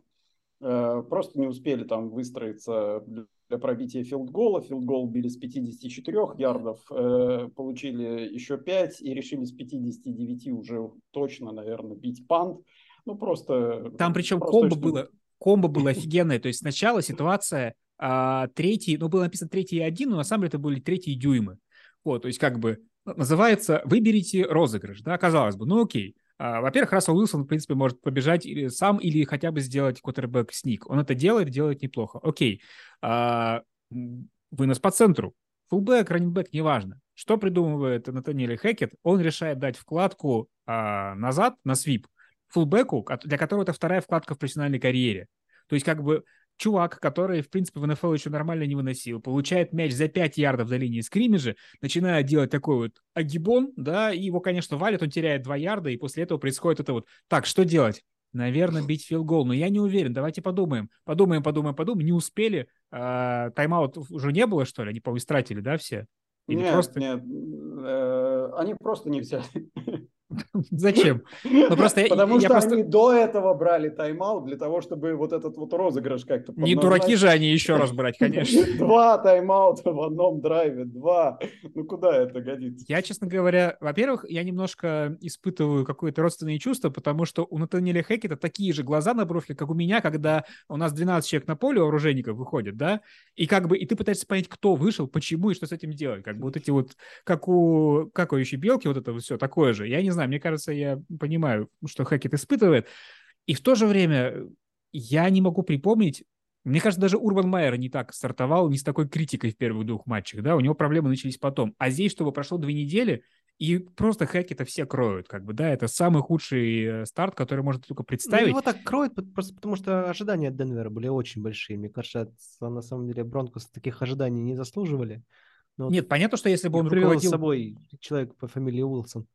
э, просто не успели там выстроиться для пробития филдгола. Филдгол били с 54 ярдов, э, получили еще 5 и решили с 59 уже точно, наверное, бить пант. Ну, просто... Там причем просто комбо было, комбо было офигенное. То есть сначала ситуация а, третий, ну, было написано третий и один, но на самом деле это были третьи дюймы. Вот, то есть как бы называется «Выберите розыгрыш», да, казалось бы, ну окей. А, во-первых, Рассел Уилсон, в принципе, может побежать или сам или хотя бы сделать квотербек сник. Он это делает, делает неплохо. Окей. А, вынос по центру. Фулбэк, раннинбэк, неважно. Что придумывает Натаниэль Хекет? Он решает дать вкладку а, назад на свип фулбеку, для которого это вторая вкладка в профессиональной карьере. То есть как бы чувак, который, в принципе, в НФЛ еще нормально не выносил, получает мяч за 5 ярдов до линии скриммиджа, начинает делать такой вот агибон, да, и его, конечно, валит, он теряет 2 ярда, и после этого происходит это вот. Так, что делать? Наверное, бить филгол, но я не уверен. Давайте подумаем. Подумаем, подумаем, подумаем. Не успели. А, тайм-аут уже не было, что ли? Они, по-моему, истратили, да, все? Или нет, просто... нет. Э, они просто не взяли. Зачем? Ну, просто Потому я, что я просто... они до этого брали тайм-аут для того, чтобы вот этот вот розыгрыш как-то Не дураки же они еще раз брать, конечно. Два тайм-аута в одном драйве, два. Ну куда это годится? Я, честно говоря, во-первых, я немножко испытываю какое-то родственное чувство, потому что у Натаниэля Хекета такие же глаза на бровке, как у меня, когда у нас 12 человек на поле оружейников выходит, да, и как бы, и ты пытаешься понять, кто вышел, почему и что с этим делать. Как бы вот эти вот, как у какой белки, вот это вот все такое же. Я не знаю, знаю, мне кажется, я понимаю, что Хакет испытывает. И в то же время я не могу припомнить, мне кажется, даже Урбан Майер не так стартовал, не с такой критикой в первых двух матчах, да, у него проблемы начались потом. А здесь, чтобы прошло две недели, и просто Хакета все кроют, как бы, да, это самый худший э, старт, который можно только представить. Ну, его так кроют, просто потому что ожидания от Денвера были очень большие. Мне кажется, на самом деле Бронкос таких ожиданий не заслуживали. Но Нет, понятно, что если бы он руководил... с собой человек по фамилии Уилсон.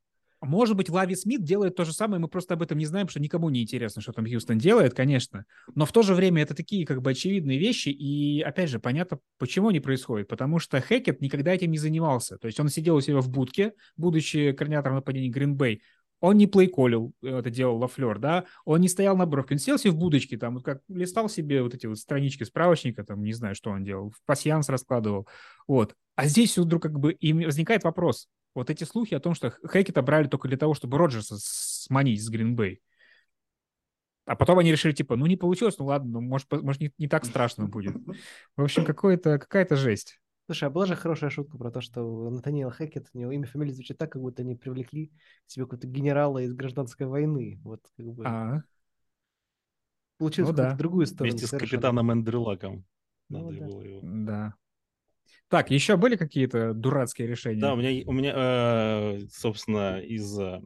Может быть, Лави Смит делает то же самое, мы просто об этом не знаем, что никому не интересно, что там Хьюстон делает, конечно. Но в то же время это такие как бы очевидные вещи, и опять же, понятно, почему они происходят. Потому что Хекет никогда этим не занимался. То есть он сидел у себя в будке, будучи координатором нападения Гринбей, он не плейколил, э, это делал Лафлер, да, он не стоял на бровке, он сел себе в будочке, там, вот как листал себе вот эти вот странички справочника, там, не знаю, что он делал, в пассианс раскладывал, вот. А здесь вдруг как бы и возникает вопрос, вот эти слухи о том, что Хекета брали только для того, чтобы Роджерса сманить с Гринбей. А потом они решили, типа, ну не получилось, ну ладно, ну, может, может не, не так страшно будет. В общем, какая-то жесть. Слушай, а была же хорошая шутка про то, что Натаниэл Хекет, у него имя, фамилия звучит так, как будто они привлекли к себе какого-то генерала из гражданской войны. Вот как бы... А, Получилось ну, да. другую сторону. Вместе совершенно. с капитаном Эндрю Лаком. Ну, Надо да. было его. Да. Так, еще были какие-то дурацкие решения? Да, у меня, у меня э, собственно, из э,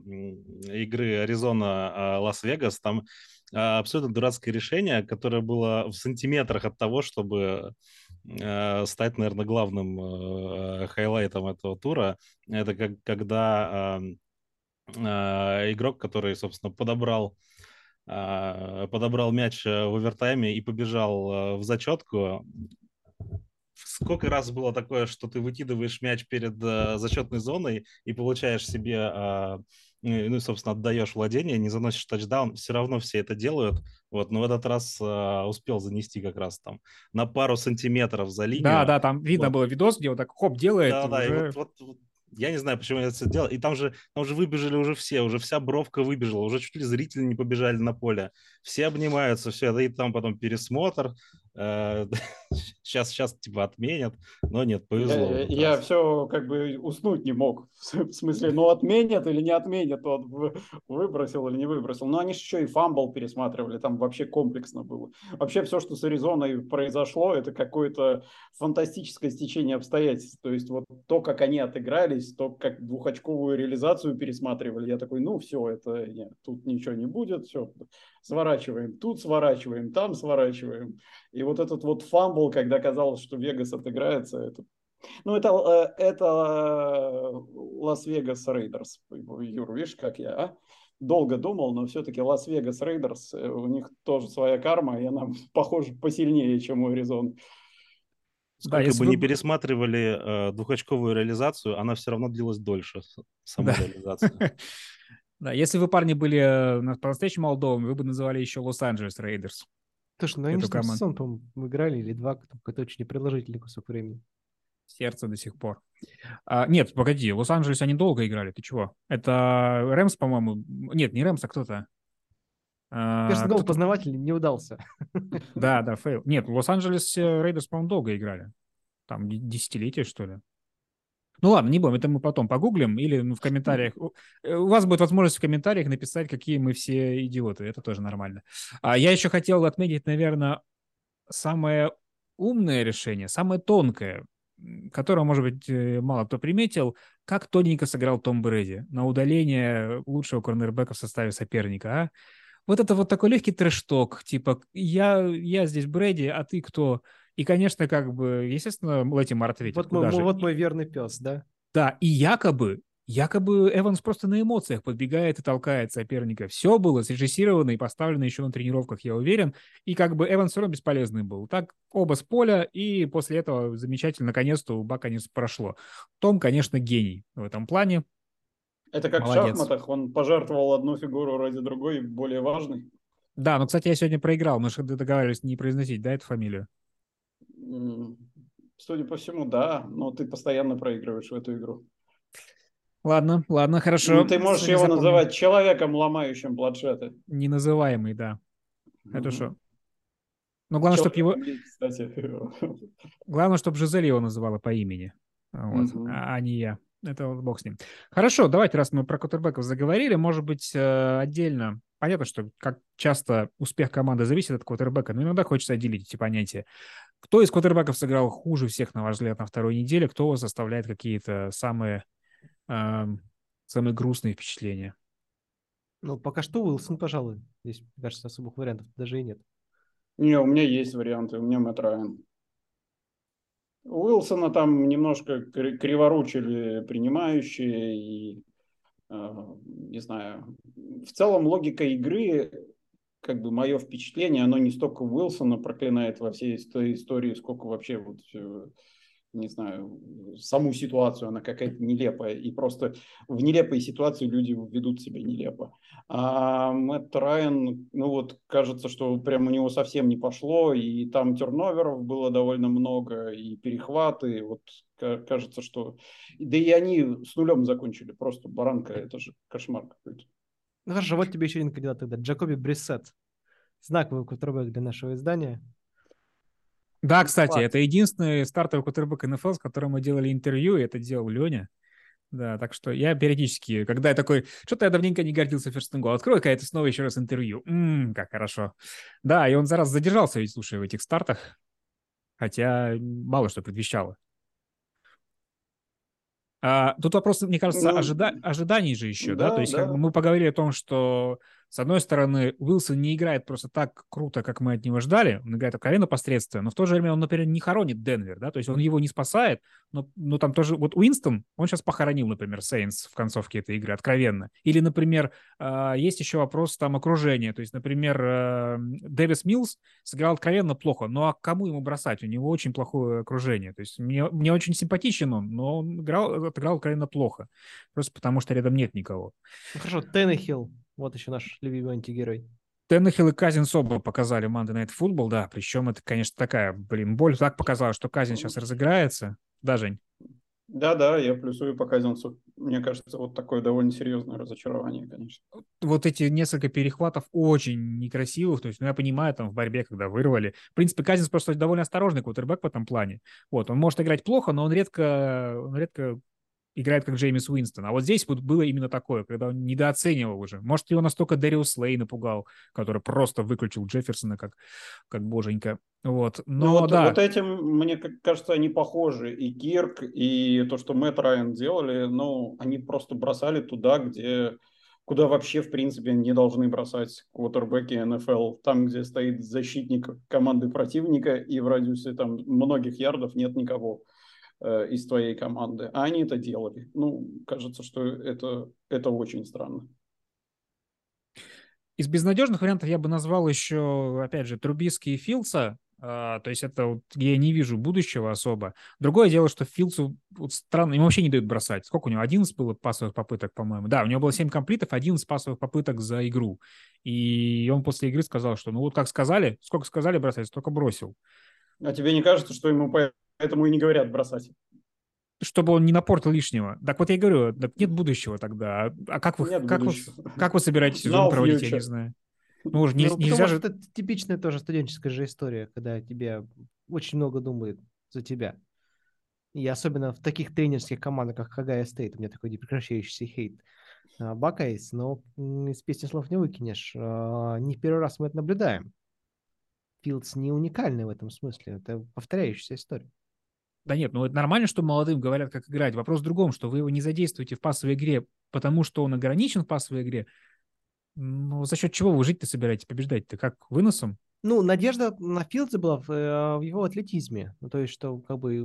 игры Аризона э, Лас-Вегас там а, абсолютно дурацкое решение, которое было в сантиметрах от того, чтобы стать, наверное, главным highlight ом этого тура. Это как, когда э, э, игрок, который, собственно, подобрал подобрал мяч в овертайме и побежал в зачетку, сколько раз было такое, что ты выкидываешь мяч перед э, зачетной зоной и получаешь себе э, ну, ну собственно, отдаешь владение, не заносишь тачдаун, все равно все это делают. Вот, но в этот раз э, успел занести как раз там на пару сантиметров за линию. Да, да, там видно вот. было видос, где вот так хоп делает. Да, да, уже... и вот, вот, я не знаю, почему я это делал. И там же, там уже выбежали уже все, уже вся бровка выбежала, уже чуть ли зрители не побежали на поле. Все обнимаются, все, и там потом пересмотр, сейчас, сейчас типа отменят, но нет, повезло. Я, я все как бы уснуть не мог. В смысле, ну отменят или не отменят, тот выбросил или не выбросил. Но они же еще и fumble пересматривали, там вообще комплексно было. Вообще все, что с Аризоной произошло, это какое-то фантастическое стечение обстоятельств. То есть вот то, как они отыгрались, то, как двухочковую реализацию пересматривали, я такой, ну все, это нет, тут ничего не будет, все, сворачиваем, тут сворачиваем, там сворачиваем. И вот этот вот fumble, когда казалось, что Вегас отыграется, это ну, это, э, это э, Лас-Вегас Рейдерс. Юр, видишь, как я, а? Долго думал, но все-таки Лас-Вегас Рейдерс, э, у них тоже своя карма, и она, похоже, посильнее, чем у Аризоны. Сколько да, бы вы... не пересматривали э, двухочковую реализацию, она все равно длилась дольше, сама да. реализация. Да, если вы, парни, были по-настоящему олдовыми, вы бы называли еще Лос-Анджелес Рейдерс. Слушай, ну они команд... сезон, по-моему, играли или два, какой-то очень непродолжительный кусок времени. Сердце до сих пор. А, нет, погоди, Лос-Анджелес они долго играли, ты чего? Это Рэмс, по-моему, нет, не Рэмс, а кто-то. А, Первый гол познаватель не удался. Да, да, fail. Нет, Лос-Анджелес Рейдерс, по-моему, долго играли. Там десятилетия, что ли. Ну ладно, не будем, это мы потом погуглим или ну, в комментариях. Э, у вас будет возможность в комментариях написать, какие мы все идиоты. Это тоже нормально. А я еще хотел отметить, наверное, самое умное решение, самое тонкое, которое, может быть, э, мало кто приметил, как тоненько сыграл Том Брэди на удаление лучшего корнербека в составе соперника. А? Вот это вот такой легкий трэшток, типа я, я здесь Брэди, а ты кто? И, конечно, как бы, естественно, Лэти Март ответит. Вот, мой, вот мой верный пес, да? Да, и якобы, якобы Эванс просто на эмоциях подбегает и толкает соперника. Все было срежиссировано и поставлено еще на тренировках, я уверен. И как бы Эванс все равно бесполезный был. Так оба с поля, и после этого замечательно, наконец-то у Бака не прошло. Том, конечно, гений в этом плане. Это как Молодец. в шахматах, он пожертвовал одну фигуру ради другой, более важной. Да, но, кстати, я сегодня проиграл. Мы же договаривались не произносить, да, эту фамилию? Судя по всему, да, но ты постоянно проигрываешь в эту игру. Ладно, ладно, хорошо. Ну, ты можешь его запомню. называть человеком, ломающим планшеты. Неназываемый, да. Это mm-hmm. что? Но главное, чтобы его... Кстати. Главное, чтобы Жизель его называла по имени, вот, mm-hmm. а не я. Это вот бог с ним. Хорошо, давайте, раз мы про кутербеков заговорили, может быть, э, отдельно. Понятно, что как часто успех команды зависит от квотербека, но иногда хочется отделить эти понятия. Кто из квотербеков сыграл хуже всех, на ваш взгляд, на второй неделе? Кто у вас оставляет какие-то самые, э, самые грустные впечатления? Ну, пока что Уилсон, пожалуй. Здесь, мне кажется, особых вариантов даже и нет. Не, у меня есть варианты. У меня Мэтт Райан. Уилсона там немножко криворучили принимающие, и не знаю, в целом логика игры, как бы мое впечатление, оно не столько Уилсона проклинает во всей этой истории, сколько вообще вот не знаю, саму ситуацию, она какая-то нелепая, и просто в нелепой ситуации люди ведут себя нелепо. А Мэтт Райан, ну вот, кажется, что прям у него совсем не пошло, и там терноверов было довольно много, и перехваты, вот кажется, что... Да и они с нулем закончили, просто баранка, это же кошмар какой-то. Ну хорошо, вот тебе еще один кандидат тогда, Джакоби Бриссет. Знаковый кутербэк для нашего издания. Да, кстати, это единственный стартовый кутербэк НФЛ, с которым мы делали интервью, и это делал Леня. Да, так что я периодически, когда я такой, что-то я давненько не гордился ферстингу, открой-ка это снова еще раз интервью. Ммм, как хорошо. Да, и он зараз задержался ведь, слушай, в этих стартах, хотя мало что предвещало. А, тут вопрос, мне кажется, ну, ожида... ожиданий же еще, да? да? То есть да. Как мы поговорили о том, что с одной стороны, Уилсон не играет просто так круто, как мы от него ждали, он играет откровенно посредственно, но в то же время он, например, не хоронит Денвер, да, то есть он его не спасает, но, но там тоже, вот Уинстон, он сейчас похоронил, например, Сейнс в концовке этой игры, откровенно. Или, например, э, есть еще вопрос там окружения, то есть, например, э, Дэвис Милс сыграл откровенно плохо, но а кому ему бросать? У него очень плохое окружение, то есть мне, мне очень симпатичен он, но он играл, отыграл откровенно плохо, просто потому что рядом нет никого. Ну, хорошо, Теннехилл вот еще наш любимый антигерой. Теннехилл и Казин оба показали Monday Night Football, да, причем это, конечно, такая, блин, боль так показала, что Казин сейчас разыграется. Да, Жень? Да-да, я плюсую по Казинцу. Мне кажется, вот такое довольно серьезное разочарование, конечно. Вот эти несколько перехватов очень некрасивых, то есть, ну, я понимаю, там, в борьбе, когда вырвали. В принципе, Казинц просто довольно осторожный кутербэк в этом плане. Вот, он может играть плохо, но он редко, он редко играет как Джеймис Уинстон. А вот здесь вот было именно такое, когда он недооценивал уже. Может, его настолько Дэриус Лей напугал, который просто выключил Джефферсона как, как боженька. Вот. Но ну, вот, да. вот этим, мне кажется, они похожи. И Кирк, и то, что Мэтт Райан делали, ну, они просто бросали туда, где куда вообще, в принципе, не должны бросать квотербеки НФЛ. Там, где стоит защитник команды противника, и в радиусе там многих ярдов нет никого. Э, из твоей команды, а они это делали. Ну, кажется, что это, это очень странно. Из безнадежных вариантов я бы назвал еще, опять же, Трубиски и Филдса, а, то есть это вот, я не вижу будущего особо. Другое дело, что Филдсу вот странно, ему вообще не дают бросать. Сколько у него? 11 было пасовых попыток, по-моему. Да, у него было 7 комплитов, 11 пасовых попыток за игру. И он после игры сказал, что ну вот как сказали, сколько сказали бросать, столько бросил. А тебе не кажется, что ему поэтому и не говорят бросать. Чтобы он не напортил лишнего. Так вот я говорю, так нет будущего тогда. А как вы, нет как, вы, как вы собираетесь сезон проводить, я не знаю. Ну, уже не, ну, нельзя же... Это типичная тоже студенческая же история, когда тебе очень много думают за тебя. И особенно в таких тренерских командах, как Хагая Стейт, у меня такой непрекращающийся хейт. А, Buckeyes, но из песни слов не выкинешь. А, не в первый раз мы это наблюдаем. Филдс не уникальный в этом смысле. Это повторяющаяся история. Да нет, ну это нормально, что молодым говорят, как играть. Вопрос в другом, что вы его не задействуете в пасовой игре, потому что он ограничен в пасовой игре. Ну, за счет чего вы жить-то собираетесь, побеждать-то? Как, выносом? Ну, надежда на Филдзе была в, э, в его атлетизме. Ну, то есть, что, как бы,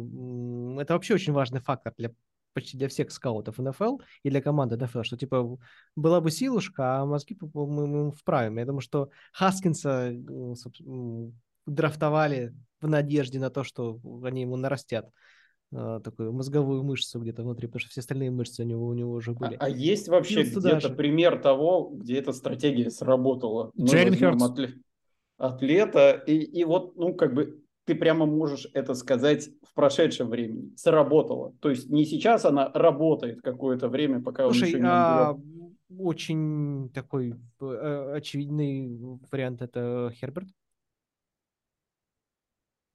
это вообще очень важный фактор для почти для всех скаутов НФЛ и для команды НФЛ, что, типа, была бы силушка, а мозги мы, мы вправим. Я думаю, что Хаскинса драфтовали в надежде на то, что они ему нарастят э, такую мозговую мышцу где-то внутри, потому что все остальные мышцы у него, у него уже были. А, а есть вообще где-то пример того, где эта стратегия сработала? Джерин Атле... Атлета, и, и вот, ну, как бы ты прямо можешь это сказать в прошедшем времени. Сработало. То есть не сейчас она работает какое-то время, пока Слушай, он еще не а, очень такой э, очевидный вариант это Херберт.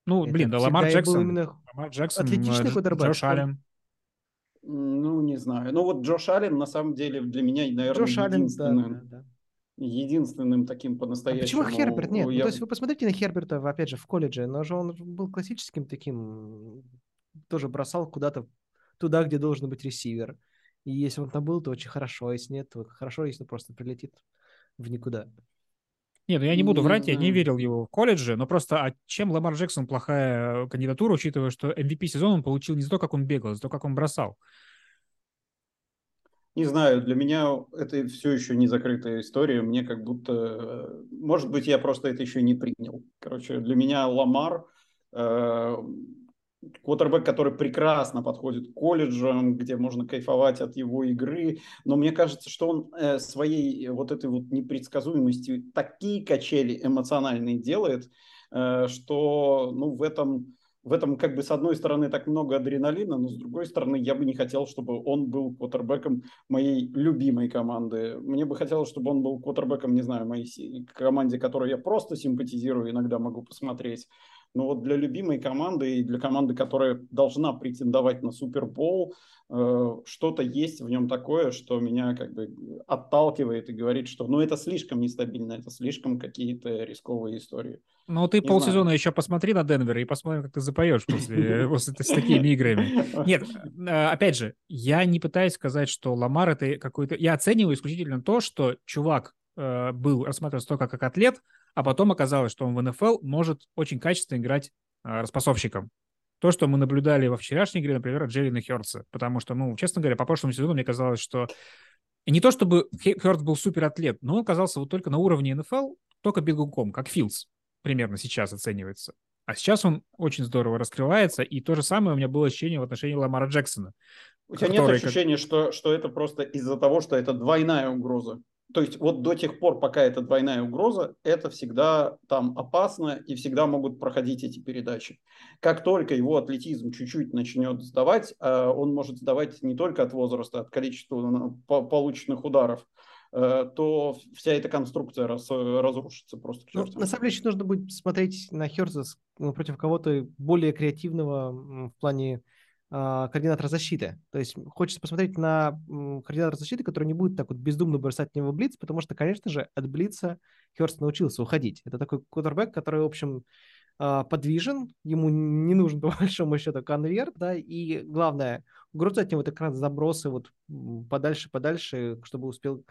Ну, это блин, да Ламар Джексон. Именно Ламар Джексон, атлетичный квотербек. Джош Аллен. Ну, не знаю. Ну, вот Джош Аллен, на самом деле, для меня, наверное, Джош единственным, Аллен, да, да, да. единственным таким по-настоящему... А почему Херберт нет? Я... Ну, то есть вы посмотрите на Херберта, опять же, в колледже, но же он был классическим таким, тоже бросал куда-то туда, где должен быть ресивер. И если он там был, то очень хорошо, а если нет, то хорошо, если он просто прилетит в никуда. Нет, ну я не буду врать, я не верил его в колледже, но просто а чем Ламар Джексон плохая кандидатура, учитывая, что MVP сезон он получил не за то, как он бегал, а за то, как он бросал. Не знаю, для меня это все еще не закрытая история. Мне как будто, э, может быть, я просто это еще не принял. Короче, для меня Ламар э, квотербек, который прекрасно подходит к колледжам, где можно кайфовать от его игры. Но мне кажется, что он э, своей вот этой вот непредсказуемостью такие качели эмоциональные делает, э, что ну, в этом в этом как бы с одной стороны так много адреналина, но с другой стороны я бы не хотел, чтобы он был квотербеком моей любимой команды. Мне бы хотелось, чтобы он был квотербеком, не знаю, моей команде, которой я просто симпатизирую, иногда могу посмотреть. Но вот для любимой команды и для команды, которая должна претендовать на Супербол, э, что-то есть в нем такое, что меня как бы отталкивает и говорит, что ну это слишком нестабильно, это слишком какие-то рисковые истории. Ну, ты не полсезона знаю. еще посмотри на Денвер и посмотрим, как ты запоешь после, после с такими играми. Нет, э, опять же, я не пытаюсь сказать, что Ламар это какой-то... Я оцениваю исключительно то, что чувак э, был рассматривался только как атлет, а потом оказалось, что он в НФЛ может очень качественно играть э, распасовщиком. То, что мы наблюдали во вчерашней игре, например, от Джерина Хёртса. Потому что, ну, честно говоря, по прошлому сезону мне казалось, что не то чтобы Хёртс был суператлет, но он оказался вот только на уровне НФЛ, только бегунком, как Филдс примерно сейчас оценивается. А сейчас он очень здорово раскрывается, и то же самое у меня было ощущение в отношении Ламара Джексона. У тебя нет ощущения, как... что, что это просто из-за того, что это двойная угроза? То есть вот до тех пор, пока это двойная угроза, это всегда там опасно и всегда могут проходить эти передачи. Как только его атлетизм чуть-чуть начнет сдавать, э, он может сдавать не только от возраста, от количества полученных ударов, э, то вся эта конструкция раз, разрушится просто Ну, на самом деле, нужно будет смотреть на Херца ну, против кого-то более креативного в плане а, координатора защиты. То есть хочется посмотреть на координатора защиты, который не будет так вот бездумно бросать в него блиц, потому что, конечно же, от блица Херст научился уходить. Это такой кутербэк, который, в общем, а, подвижен, ему не нужен, по большому счету, конверт, да, и главное, угроза от него это как раз забросы вот подальше-подальше, чтобы успел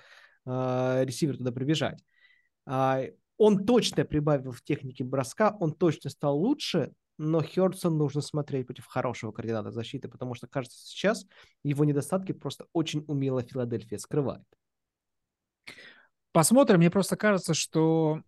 э, ресивер туда прибежать. Он точно прибавил в технике броска, он точно стал лучше, но Херцу нужно смотреть против хорошего координатора защиты, потому что, кажется, сейчас его недостатки просто очень умело Филадельфия скрывает. Посмотрим. Мне просто кажется, что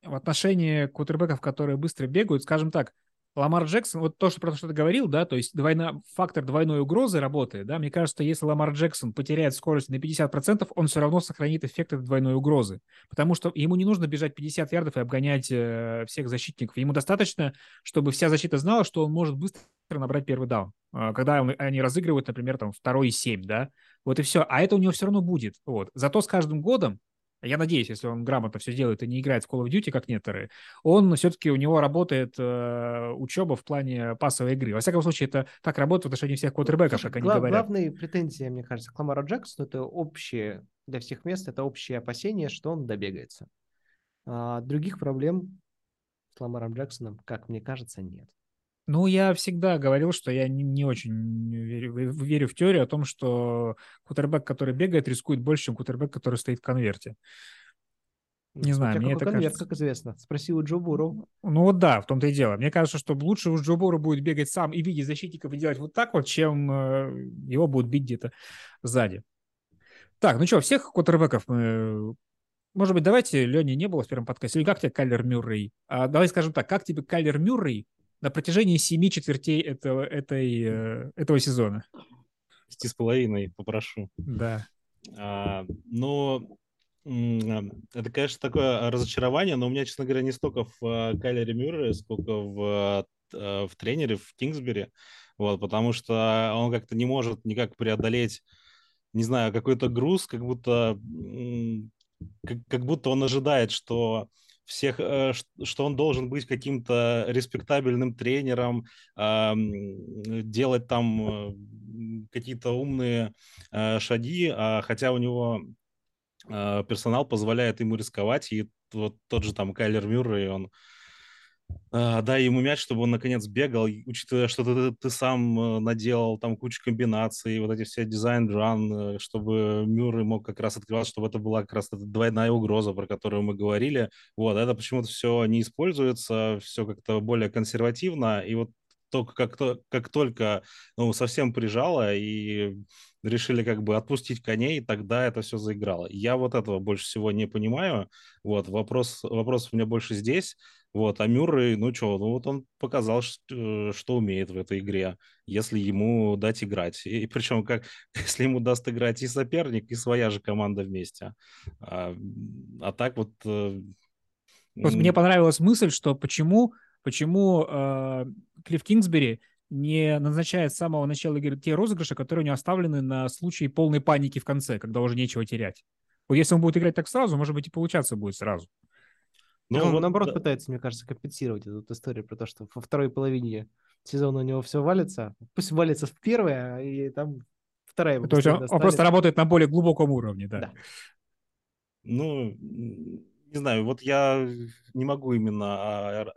в отношении кутербеков, которые быстро бегают, скажем так, Ламар Джексон, вот то, что про что ты говорил, да, то есть двойна, фактор двойной угрозы работает, да, мне кажется, если Ламар Джексон потеряет скорость на 50%, он все равно сохранит эффект этой двойной угрозы, потому что ему не нужно бежать 50 ярдов и обгонять э, всех защитников, ему достаточно, чтобы вся защита знала, что он может быстро набрать первый даун, э, когда он, они разыгрывают, например, там второй и семь, да, вот и все, а это у него все равно будет, вот, зато с каждым годом я надеюсь, если он грамотно все делает и не играет в Call of Duty, как некоторые, он все-таки у него работает э, учеба в плане пасовой игры. Во всяком случае, это так работает в отношении всех квотербеков, как они говорят. Главные претензии, мне кажется, к Ламару Джексону, это общие для всех мест, это общее опасение, что он добегается. А других проблем с Ламаром Джексоном, как мне кажется, нет. Ну, я всегда говорил, что я не, не очень верю, верю в теорию о том, что кутербэк, который бегает, рискует больше, чем кутербэк, который стоит в конверте. Не знаю, мне это конверт, кажется... как известно. Спроси у Джо Буру. Ну вот да, в том-то и дело. Мне кажется, что лучше у Джо Буру будет бегать сам и видеть защитников и делать вот так вот, чем э, его будут бить где-то сзади. Так, ну что, всех кутербэков мы может быть, давайте, Леня не было в первом подкасте, или как тебе Кайлер Мюррей? А, давай скажем так, как тебе Кайлер Мюррей на протяжении семи четвертей этого, этой, э, этого сезона. Шести с половиной, попрошу. Да. А, ну, это, конечно, такое разочарование, но у меня, честно говоря, не столько в э, Кайлере Мюрре, сколько в, э, в тренере, в Кингсбери, вот, потому что он как-то не может никак преодолеть, не знаю, какой-то груз, как будто, как, как будто он ожидает, что всех, э, что он должен быть каким-то респектабельным тренером, делать там э, какие-то умные э, шаги, а хотя у него персонал позволяет ему рисковать, и вот тот же там Кайлер Мюррей, он а, дай ему мяч, чтобы он наконец бегал, учитывая, что ты, ты сам э, наделал там кучу комбинаций, вот эти все designed run, э, чтобы Мюррей мог как раз открывать, чтобы это была как раз двойная угроза, про которую мы говорили. Вот, это почему-то все не используется, все как-то более консервативно, и вот только как, то, как только ну, совсем прижало и решили как бы отпустить коней, тогда это все заиграло. Я вот этого больше всего не понимаю. Вот, вопрос, вопрос у меня больше здесь. Вот, а Мюррей, ну что, ну вот он показал, что, что умеет в этой игре, если ему дать играть. И, и причем, как, если ему даст играть и соперник, и своя же команда вместе. А, а так вот... Э, Просто мне понравилась мысль, что почему, почему э, Клифф Кингсбери не назначает с самого начала игры те розыгрыши, которые у него оставлены на случай полной паники в конце, когда уже нечего терять. Вот если он будет играть так сразу, может быть, и получаться будет сразу. Ну, он, вот, наоборот, да. пытается, мне кажется, компенсировать эту историю про то, что во второй половине сезона у него все валится. Пусть валится в первое, и там вторая То есть он, он просто работает на более глубоком уровне, да. да. Ну, не знаю, вот я не могу именно а,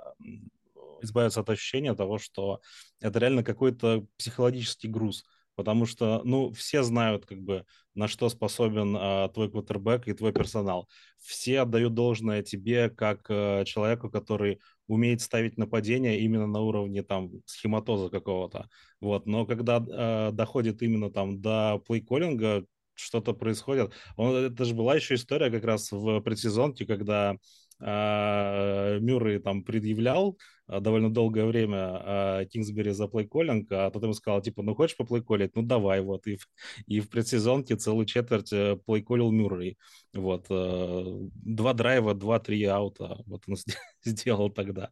избавиться от ощущения того, что это реально какой-то психологический груз потому что, ну, все знают, как бы, на что способен а, твой квотербек и твой персонал. Все отдают должное тебе как а, человеку, который умеет ставить нападение именно на уровне там схематоза какого-то. Вот, но когда а, доходит именно там до плейколлинга, что-то происходит. Он, это же была еще история как раз в предсезонке, когда а, Мюррей там предъявлял довольно долгое время а, Кингсбери за плейколлинг, а потом сказал, типа, ну хочешь поплейколить? Ну давай, вот. И в, и в предсезонке целую четверть э, плейколил Мюррей. Вот. Э, два драйва, два-три аута. Вот он сделал тогда.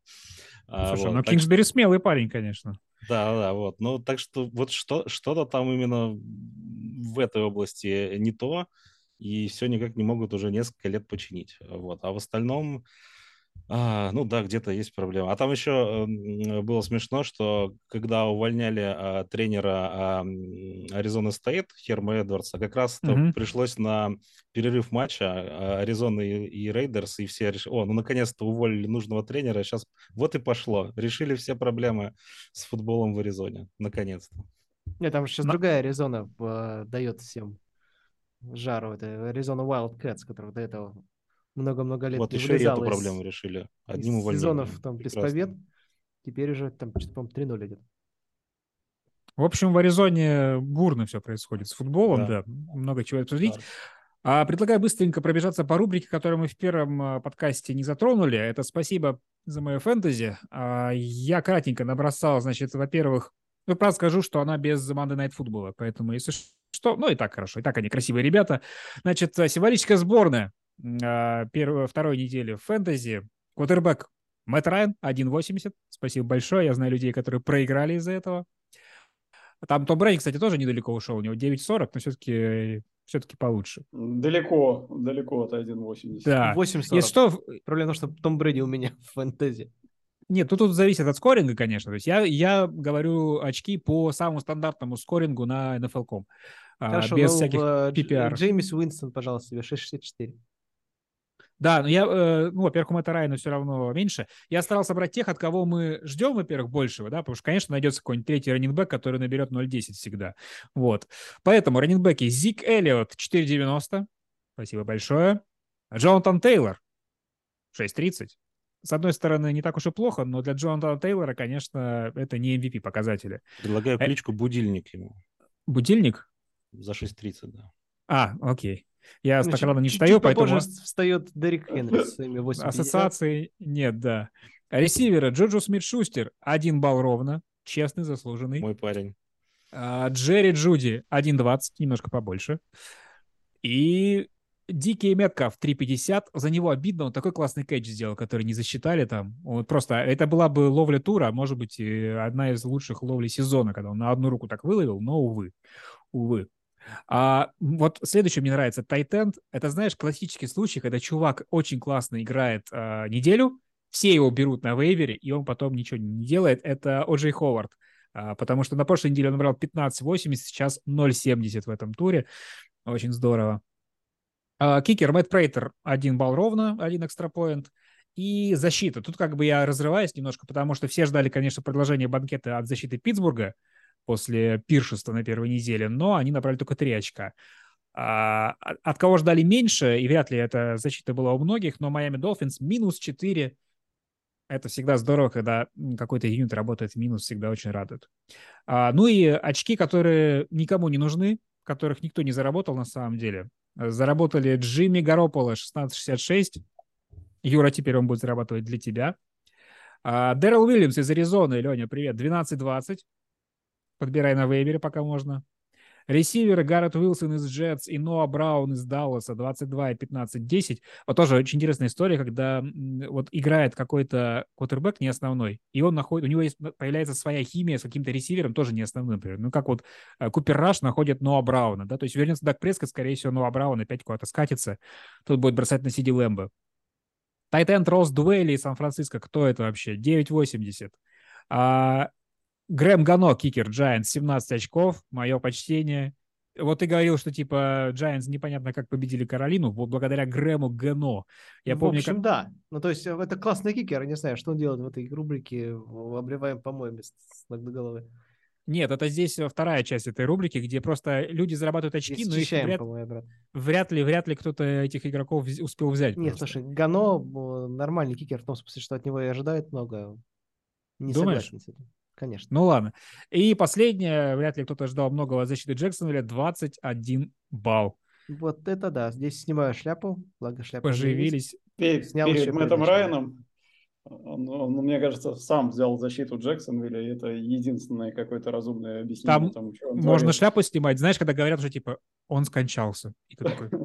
Слушай, вот, ну Кингсбери что... смелый парень, конечно. Да, да, вот. Ну, так что вот что, что-то там именно в этой области не то, и все никак не могут уже несколько лет починить. Вот. А в остальном, а, ну да, где-то есть проблема. А там еще э, было смешно, что когда увольняли а, тренера Аризона Стейт, Херма Эдвардса, как раз это mm-hmm. пришлось на перерыв матча Аризоны и, и Рейдерс, и все решили, о, ну наконец-то уволили нужного тренера, сейчас вот и пошло. Решили все проблемы с футболом в Аризоне, наконец-то. Нет, там сейчас Но... другая Аризона э, дает всем жару. Это Arizona Wildcats, который до этого много-много лет Вот еще и эту проблему решили. Одним увольнением. Сезонов там без побед. Теперь уже там, по-моему, 3-0 идет. В общем, в Аризоне бурно все происходит с футболом, да, да много чего обсудить. Да. А, предлагаю быстренько пробежаться по рубрике, которую мы в первом а, подкасте не затронули. Это спасибо за мое фэнтези. А, я кратенько набросал, значит, во-первых, ну, правда скажу, что она без Monday Night Football, поэтому, если что, ну и так хорошо, и так они красивые ребята. Значит, э, символическая сборная первой, второй недели в фэнтези. Квотербек Мэтт Райан 1.80. Спасибо большое. Я знаю людей, которые проиграли из-за этого. Там Том Брэди, кстати, тоже недалеко ушел. У него 9.40, но все-таки все-таки получше. Далеко, далеко от 1.80. Да. 8.40. Если что... Проблема в том, что Том Брэди у меня в фэнтези. Нет, тут, тут зависит от скоринга, конечно. То есть я, я говорю очки по самому стандартному скорингу на NFL.com. А, Хорошо, без ну, всяких PPR. Джеймис Уинстон, пожалуйста, тебе 664. Да, но я, э, ну, во-первых, у Мэтта Райана все равно меньше. Я старался брать тех, от кого мы ждем, во-первых, большего, да, потому что, конечно, найдется какой-нибудь третий раннинбэк, который наберет 0.10 всегда. Вот. Поэтому раннинбеки Зик Эллиот 4.90. Спасибо большое. Джонатан Тейлор 6.30 с одной стороны, не так уж и плохо, но для Джонатана Тейлора, конечно, это не MVP показатели. Предлагаю э, кличку «Будильник» ему. Будильник? За 6.30, да. А, окей. Я ну, так рано не встаю, поэтому... встает Дерек Хенри с своими 8 Ассоциации нет, да. Ресиверы Джоджо Смит-Шустер один балл ровно, честный, заслуженный. Мой парень. А, Джерри Джуди 1.20, немножко побольше. И Дикий Метков 3.50, за него обидно, он такой классный кэч сделал, который не засчитали там. Он просто, это была бы ловля тура, а может быть, одна из лучших ловлей сезона, когда он на одну руку так выловил, но, увы, увы. А вот следующий мне нравится Тайтенд. Это, знаешь, классический случай, когда чувак очень классно играет а, неделю, все его берут на вейвере, и он потом ничего не делает. Это Оджей Ховард. А, потому что на прошлой неделе он набрал 15.80, сейчас 0.70 в этом туре. Очень здорово. А, кикер Мэтт Прейтер один балл ровно, один экстрапоинт. И защита. Тут как бы я разрываюсь немножко, потому что все ждали, конечно, продолжения банкета от защиты Питтсбурга после пиршества на первой неделе, но они набрали только три очка. А, от кого ждали меньше, и вряд ли эта защита была у многих, но Майами Долфинс минус 4 Это всегда здорово, когда какой-то юнит работает в минус, всегда очень радует. А, ну и очки, которые никому не нужны, которых никто не заработал на самом деле. Заработали Джимми Гарополо 1666. Юра, теперь он будет зарабатывать для тебя. А, Дэрил Уильямс из Аризоны, Леня, привет, 12-20. Подбирай на вейвере, пока можно. Ресиверы Гаррет Уилсон из Джетс и Ноа Браун из Далласа 22 и 15-10. Вот тоже очень интересная история, когда вот играет какой-то квотербек не основной, и он находит, у него есть, появляется своя химия с каким-то ресивером, тоже не основным, например. Ну, как вот э, Купер Раш находит Ноа Брауна, да, то есть вернется Дак Прескотт, скорее всего, Ноа Браун опять куда-то скатится, тут будет бросать на Сиди Лэмбо. Тайтенд Рос Дуэли из Сан-Франциско, кто это вообще? 9.80. А, Грэм Гано, кикер Giants, 17 очков, мое почтение. Вот ты говорил, что типа Giants непонятно как победили Каролину, вот благодаря Грэму Гано. Я в помню, общем, как... да. Ну, то есть э, это классный кикер, не знаю, что он делает в этой рубрике, обливаем по-моему с ног до головы. Нет, это здесь вторая часть этой рубрики, где просто люди зарабатывают очки, но их вряд, вряд ли, вряд ли кто-то этих игроков успел взять. Нет, просто. слушай, Гано нормальный кикер в том смысле, что от него и ожидают много. Не Думаешь? согласен с этим. Конечно. Ну ладно. И последнее, вряд ли кто-то ждал многого от защиты Джексонвилля, 21 балл. Вот это да. Здесь снимаю шляпу, благо шляпа Поживились. Перед, Снял перед Мэттом Райаном, он, он, мне кажется, сам взял защиту Джексонвилля, и это единственное какое-то разумное объяснение Там тому, что он можно творит. шляпу снимать, знаешь, когда говорят уже, типа, он скончался. И ты такой...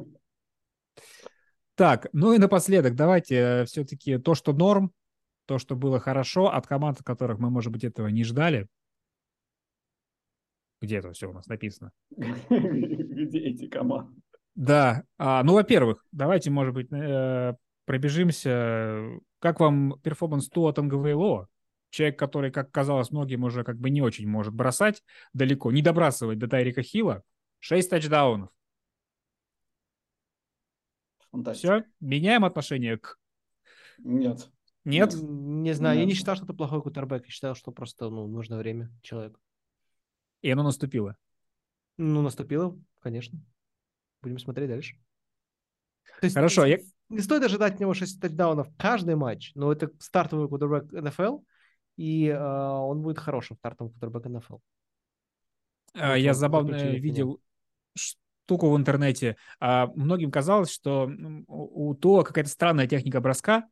Так, ну и напоследок, давайте э, все-таки то, что норм, то, что было хорошо от команд, от которых мы, может быть, этого не ждали. Где это все у нас написано? Где эти команды? Да. А, ну, во-первых, давайте, может быть, э, пробежимся. Как вам перформанс Туа Тангавейло? Человек, который, как казалось многим, уже как бы не очень может бросать далеко, не добрасывать до Тайрика Хилла. Шесть тачдаунов. Все, меняем отношение к... Нет. Нет? Не знаю, Нет. я не считал, что это плохой кутербэк. Я считал, что просто ну, нужно время человеку. И оно наступило? Ну, наступило, конечно. Будем смотреть дальше. То есть, Хорошо, я... Не стоит ожидать от него 6 тачдаунов каждый матч, но это стартовый кутербэк НФЛ, и э, он будет хорошим стартовым кутербэк НФЛ. А, я забавно видел штуку в интернете. А, многим казалось, что у, Туа какая-то странная техника броска,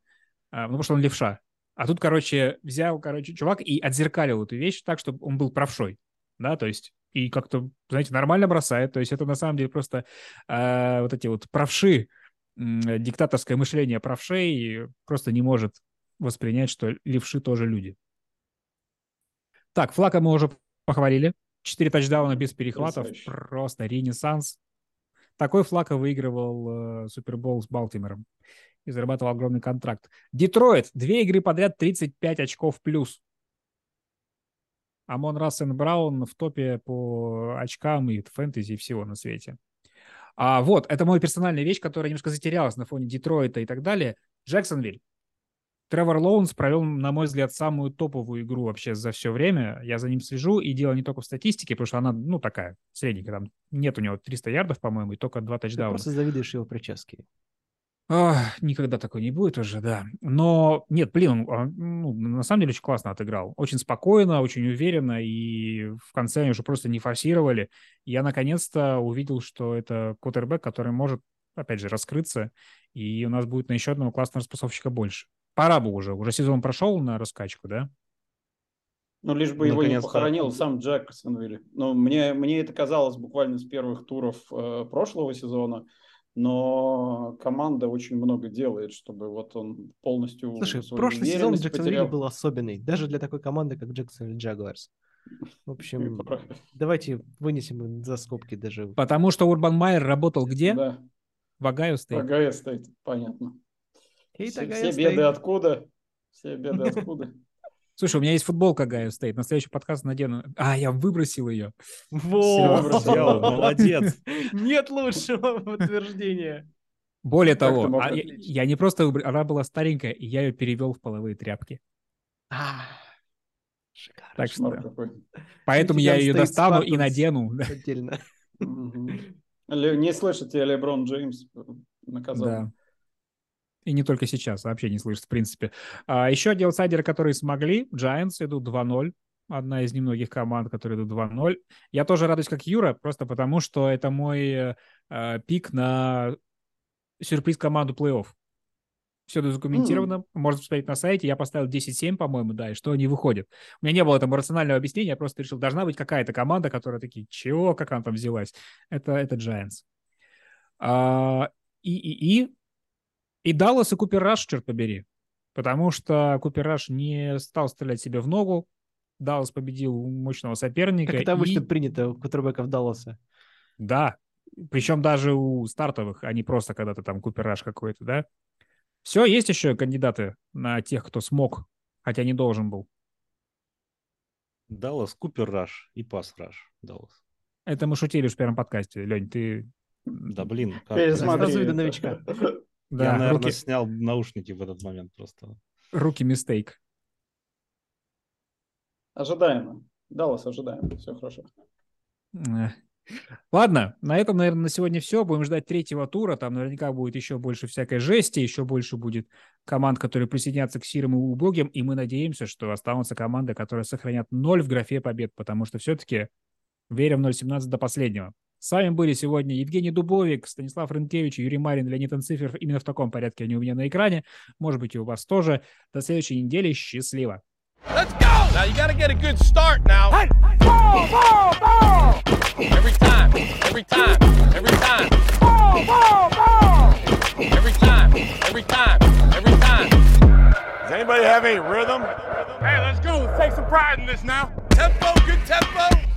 потому что он левша. А тут, короче, взял, короче, чувак и отзеркалил эту вещь так, чтобы он был правшой, да, то есть и как-то, знаете, нормально бросает, то есть это на самом деле просто э, вот эти вот правши, э, диктаторское мышление правшей просто не может воспринять, что левши тоже люди. Так, Флака мы уже похвалили. Четыре тачдауна без перехватов. Просто ренессанс. Такой Флака выигрывал э, Супербол с Балтимором и зарабатывал огромный контракт. Детройт. Две игры подряд 35 очков плюс. Амон Рассен Браун в топе по очкам и фэнтези и всего на свете. А вот, это моя персональная вещь, которая немножко затерялась на фоне Детройта и так далее. Джексонвиль. Тревор Лоунс провел, на мой взгляд, самую топовую игру вообще за все время. Я за ним слежу, и дело не только в статистике, потому что она, ну, такая, средненькая. Там нет у него 300 ярдов, по-моему, и только два тачдауна. Ты просто завидуешь его прическе. Никогда такой не будет уже, да. Но нет, блин, он, ну, на самом деле очень классно отыграл. Очень спокойно, очень уверенно, и в конце они уже просто не форсировали. Я наконец-то увидел, что это кутербэк, который может, опять же, раскрыться, и у нас будет на еще одного классного распасовщика больше. Пора бы уже. Уже сезон прошел на раскачку, да? Ну, лишь бы его не похоронил сам Джексонвилли. Но мне, мне это казалось буквально с первых туров э, прошлого сезона – но команда очень много делает, чтобы вот он полностью... Слушай, прошлый сезон Джексонвилля был особенный, даже для такой команды, как Джексонвилл Джагуарс. В общем, давайте вынесем за скобки даже. Потому что Урбан Майер работал где? Да. В Огайо Стейт. В Огайо Стейт, понятно. Все, все беды откуда? Все беды откуда? Слушай, у меня есть футболка Огайо Стейт. На следующий подкаст надену. А, я выбросил ее. Вот. Молодец. Нет лучшего подтверждения. Более того, а, я, я не просто выбросил, она была старенькая, и я ее перевел в половые тряпки. А, шикарно. Так что, поэтому я ее достану и надену. Отдельно. Не слышите, Леброн Джеймс наказал. Да. И не только сейчас, вообще не слышит, в принципе. А еще одни аутсайдеры, которые смогли. Giants идут 2-0. Одна из немногих команд, которые идут 2-0. Я тоже радуюсь, как Юра, просто потому что это мой э, пик на сюрприз команду плей-офф. Все задокументировано, mm. можно посмотреть на сайте. Я поставил 10-7, по-моему, да, и что они выходят. У меня не было там рационального объяснения, я просто решил, должна быть какая-то команда, которая такие, чего, как она там взялась? Это, это Giants. А, и, и, и и Даллас и Купер Раш, черт побери. Потому что Купер Раш не стал стрелять себе в ногу. Даллас победил мощного соперника. Как это обычно и... принято у кутербеков Далласа. Да. Причем даже у стартовых, а не просто когда-то там Купер Раш какой-то, да? Все, есть еще кандидаты на тех, кто смог, хотя не должен был. Даллас, Купер Раш и Пас Раш. Даллас. Это мы шутили в первом подкасте. Лень, ты... Да блин. Как... Сразу видно новичка. Да, Я, наверное, руки... снял наушники в этот момент просто. Руки мистейк. Ожидаемо. Даллас ожидаемо. Все хорошо. Ладно, на этом, наверное, на сегодня все. Будем ждать третьего тура. Там наверняка будет еще больше всякой жести, еще больше будет команд, которые присоединятся к сирым и убогим. И мы надеемся, что останутся команды, которые сохранят ноль в графе побед, потому что все-таки верим в 0.17 до последнего. С вами были сегодня Евгений Дубовик, Станислав Рынкевич, Юрий Марин, Леонид Анциферов. Именно в таком порядке они у меня на экране. Может быть, и у вас тоже. До следующей недели. Счастливо! Let's go! Now you gotta get a good start now. Hey, ball, ball, ball! Every time, every time, every time. Ball, ball, ball! Every time, every time, every time. Does anybody have any rhythm? Hey, let's go. Let's take some pride in this now. Tempo, good tempo.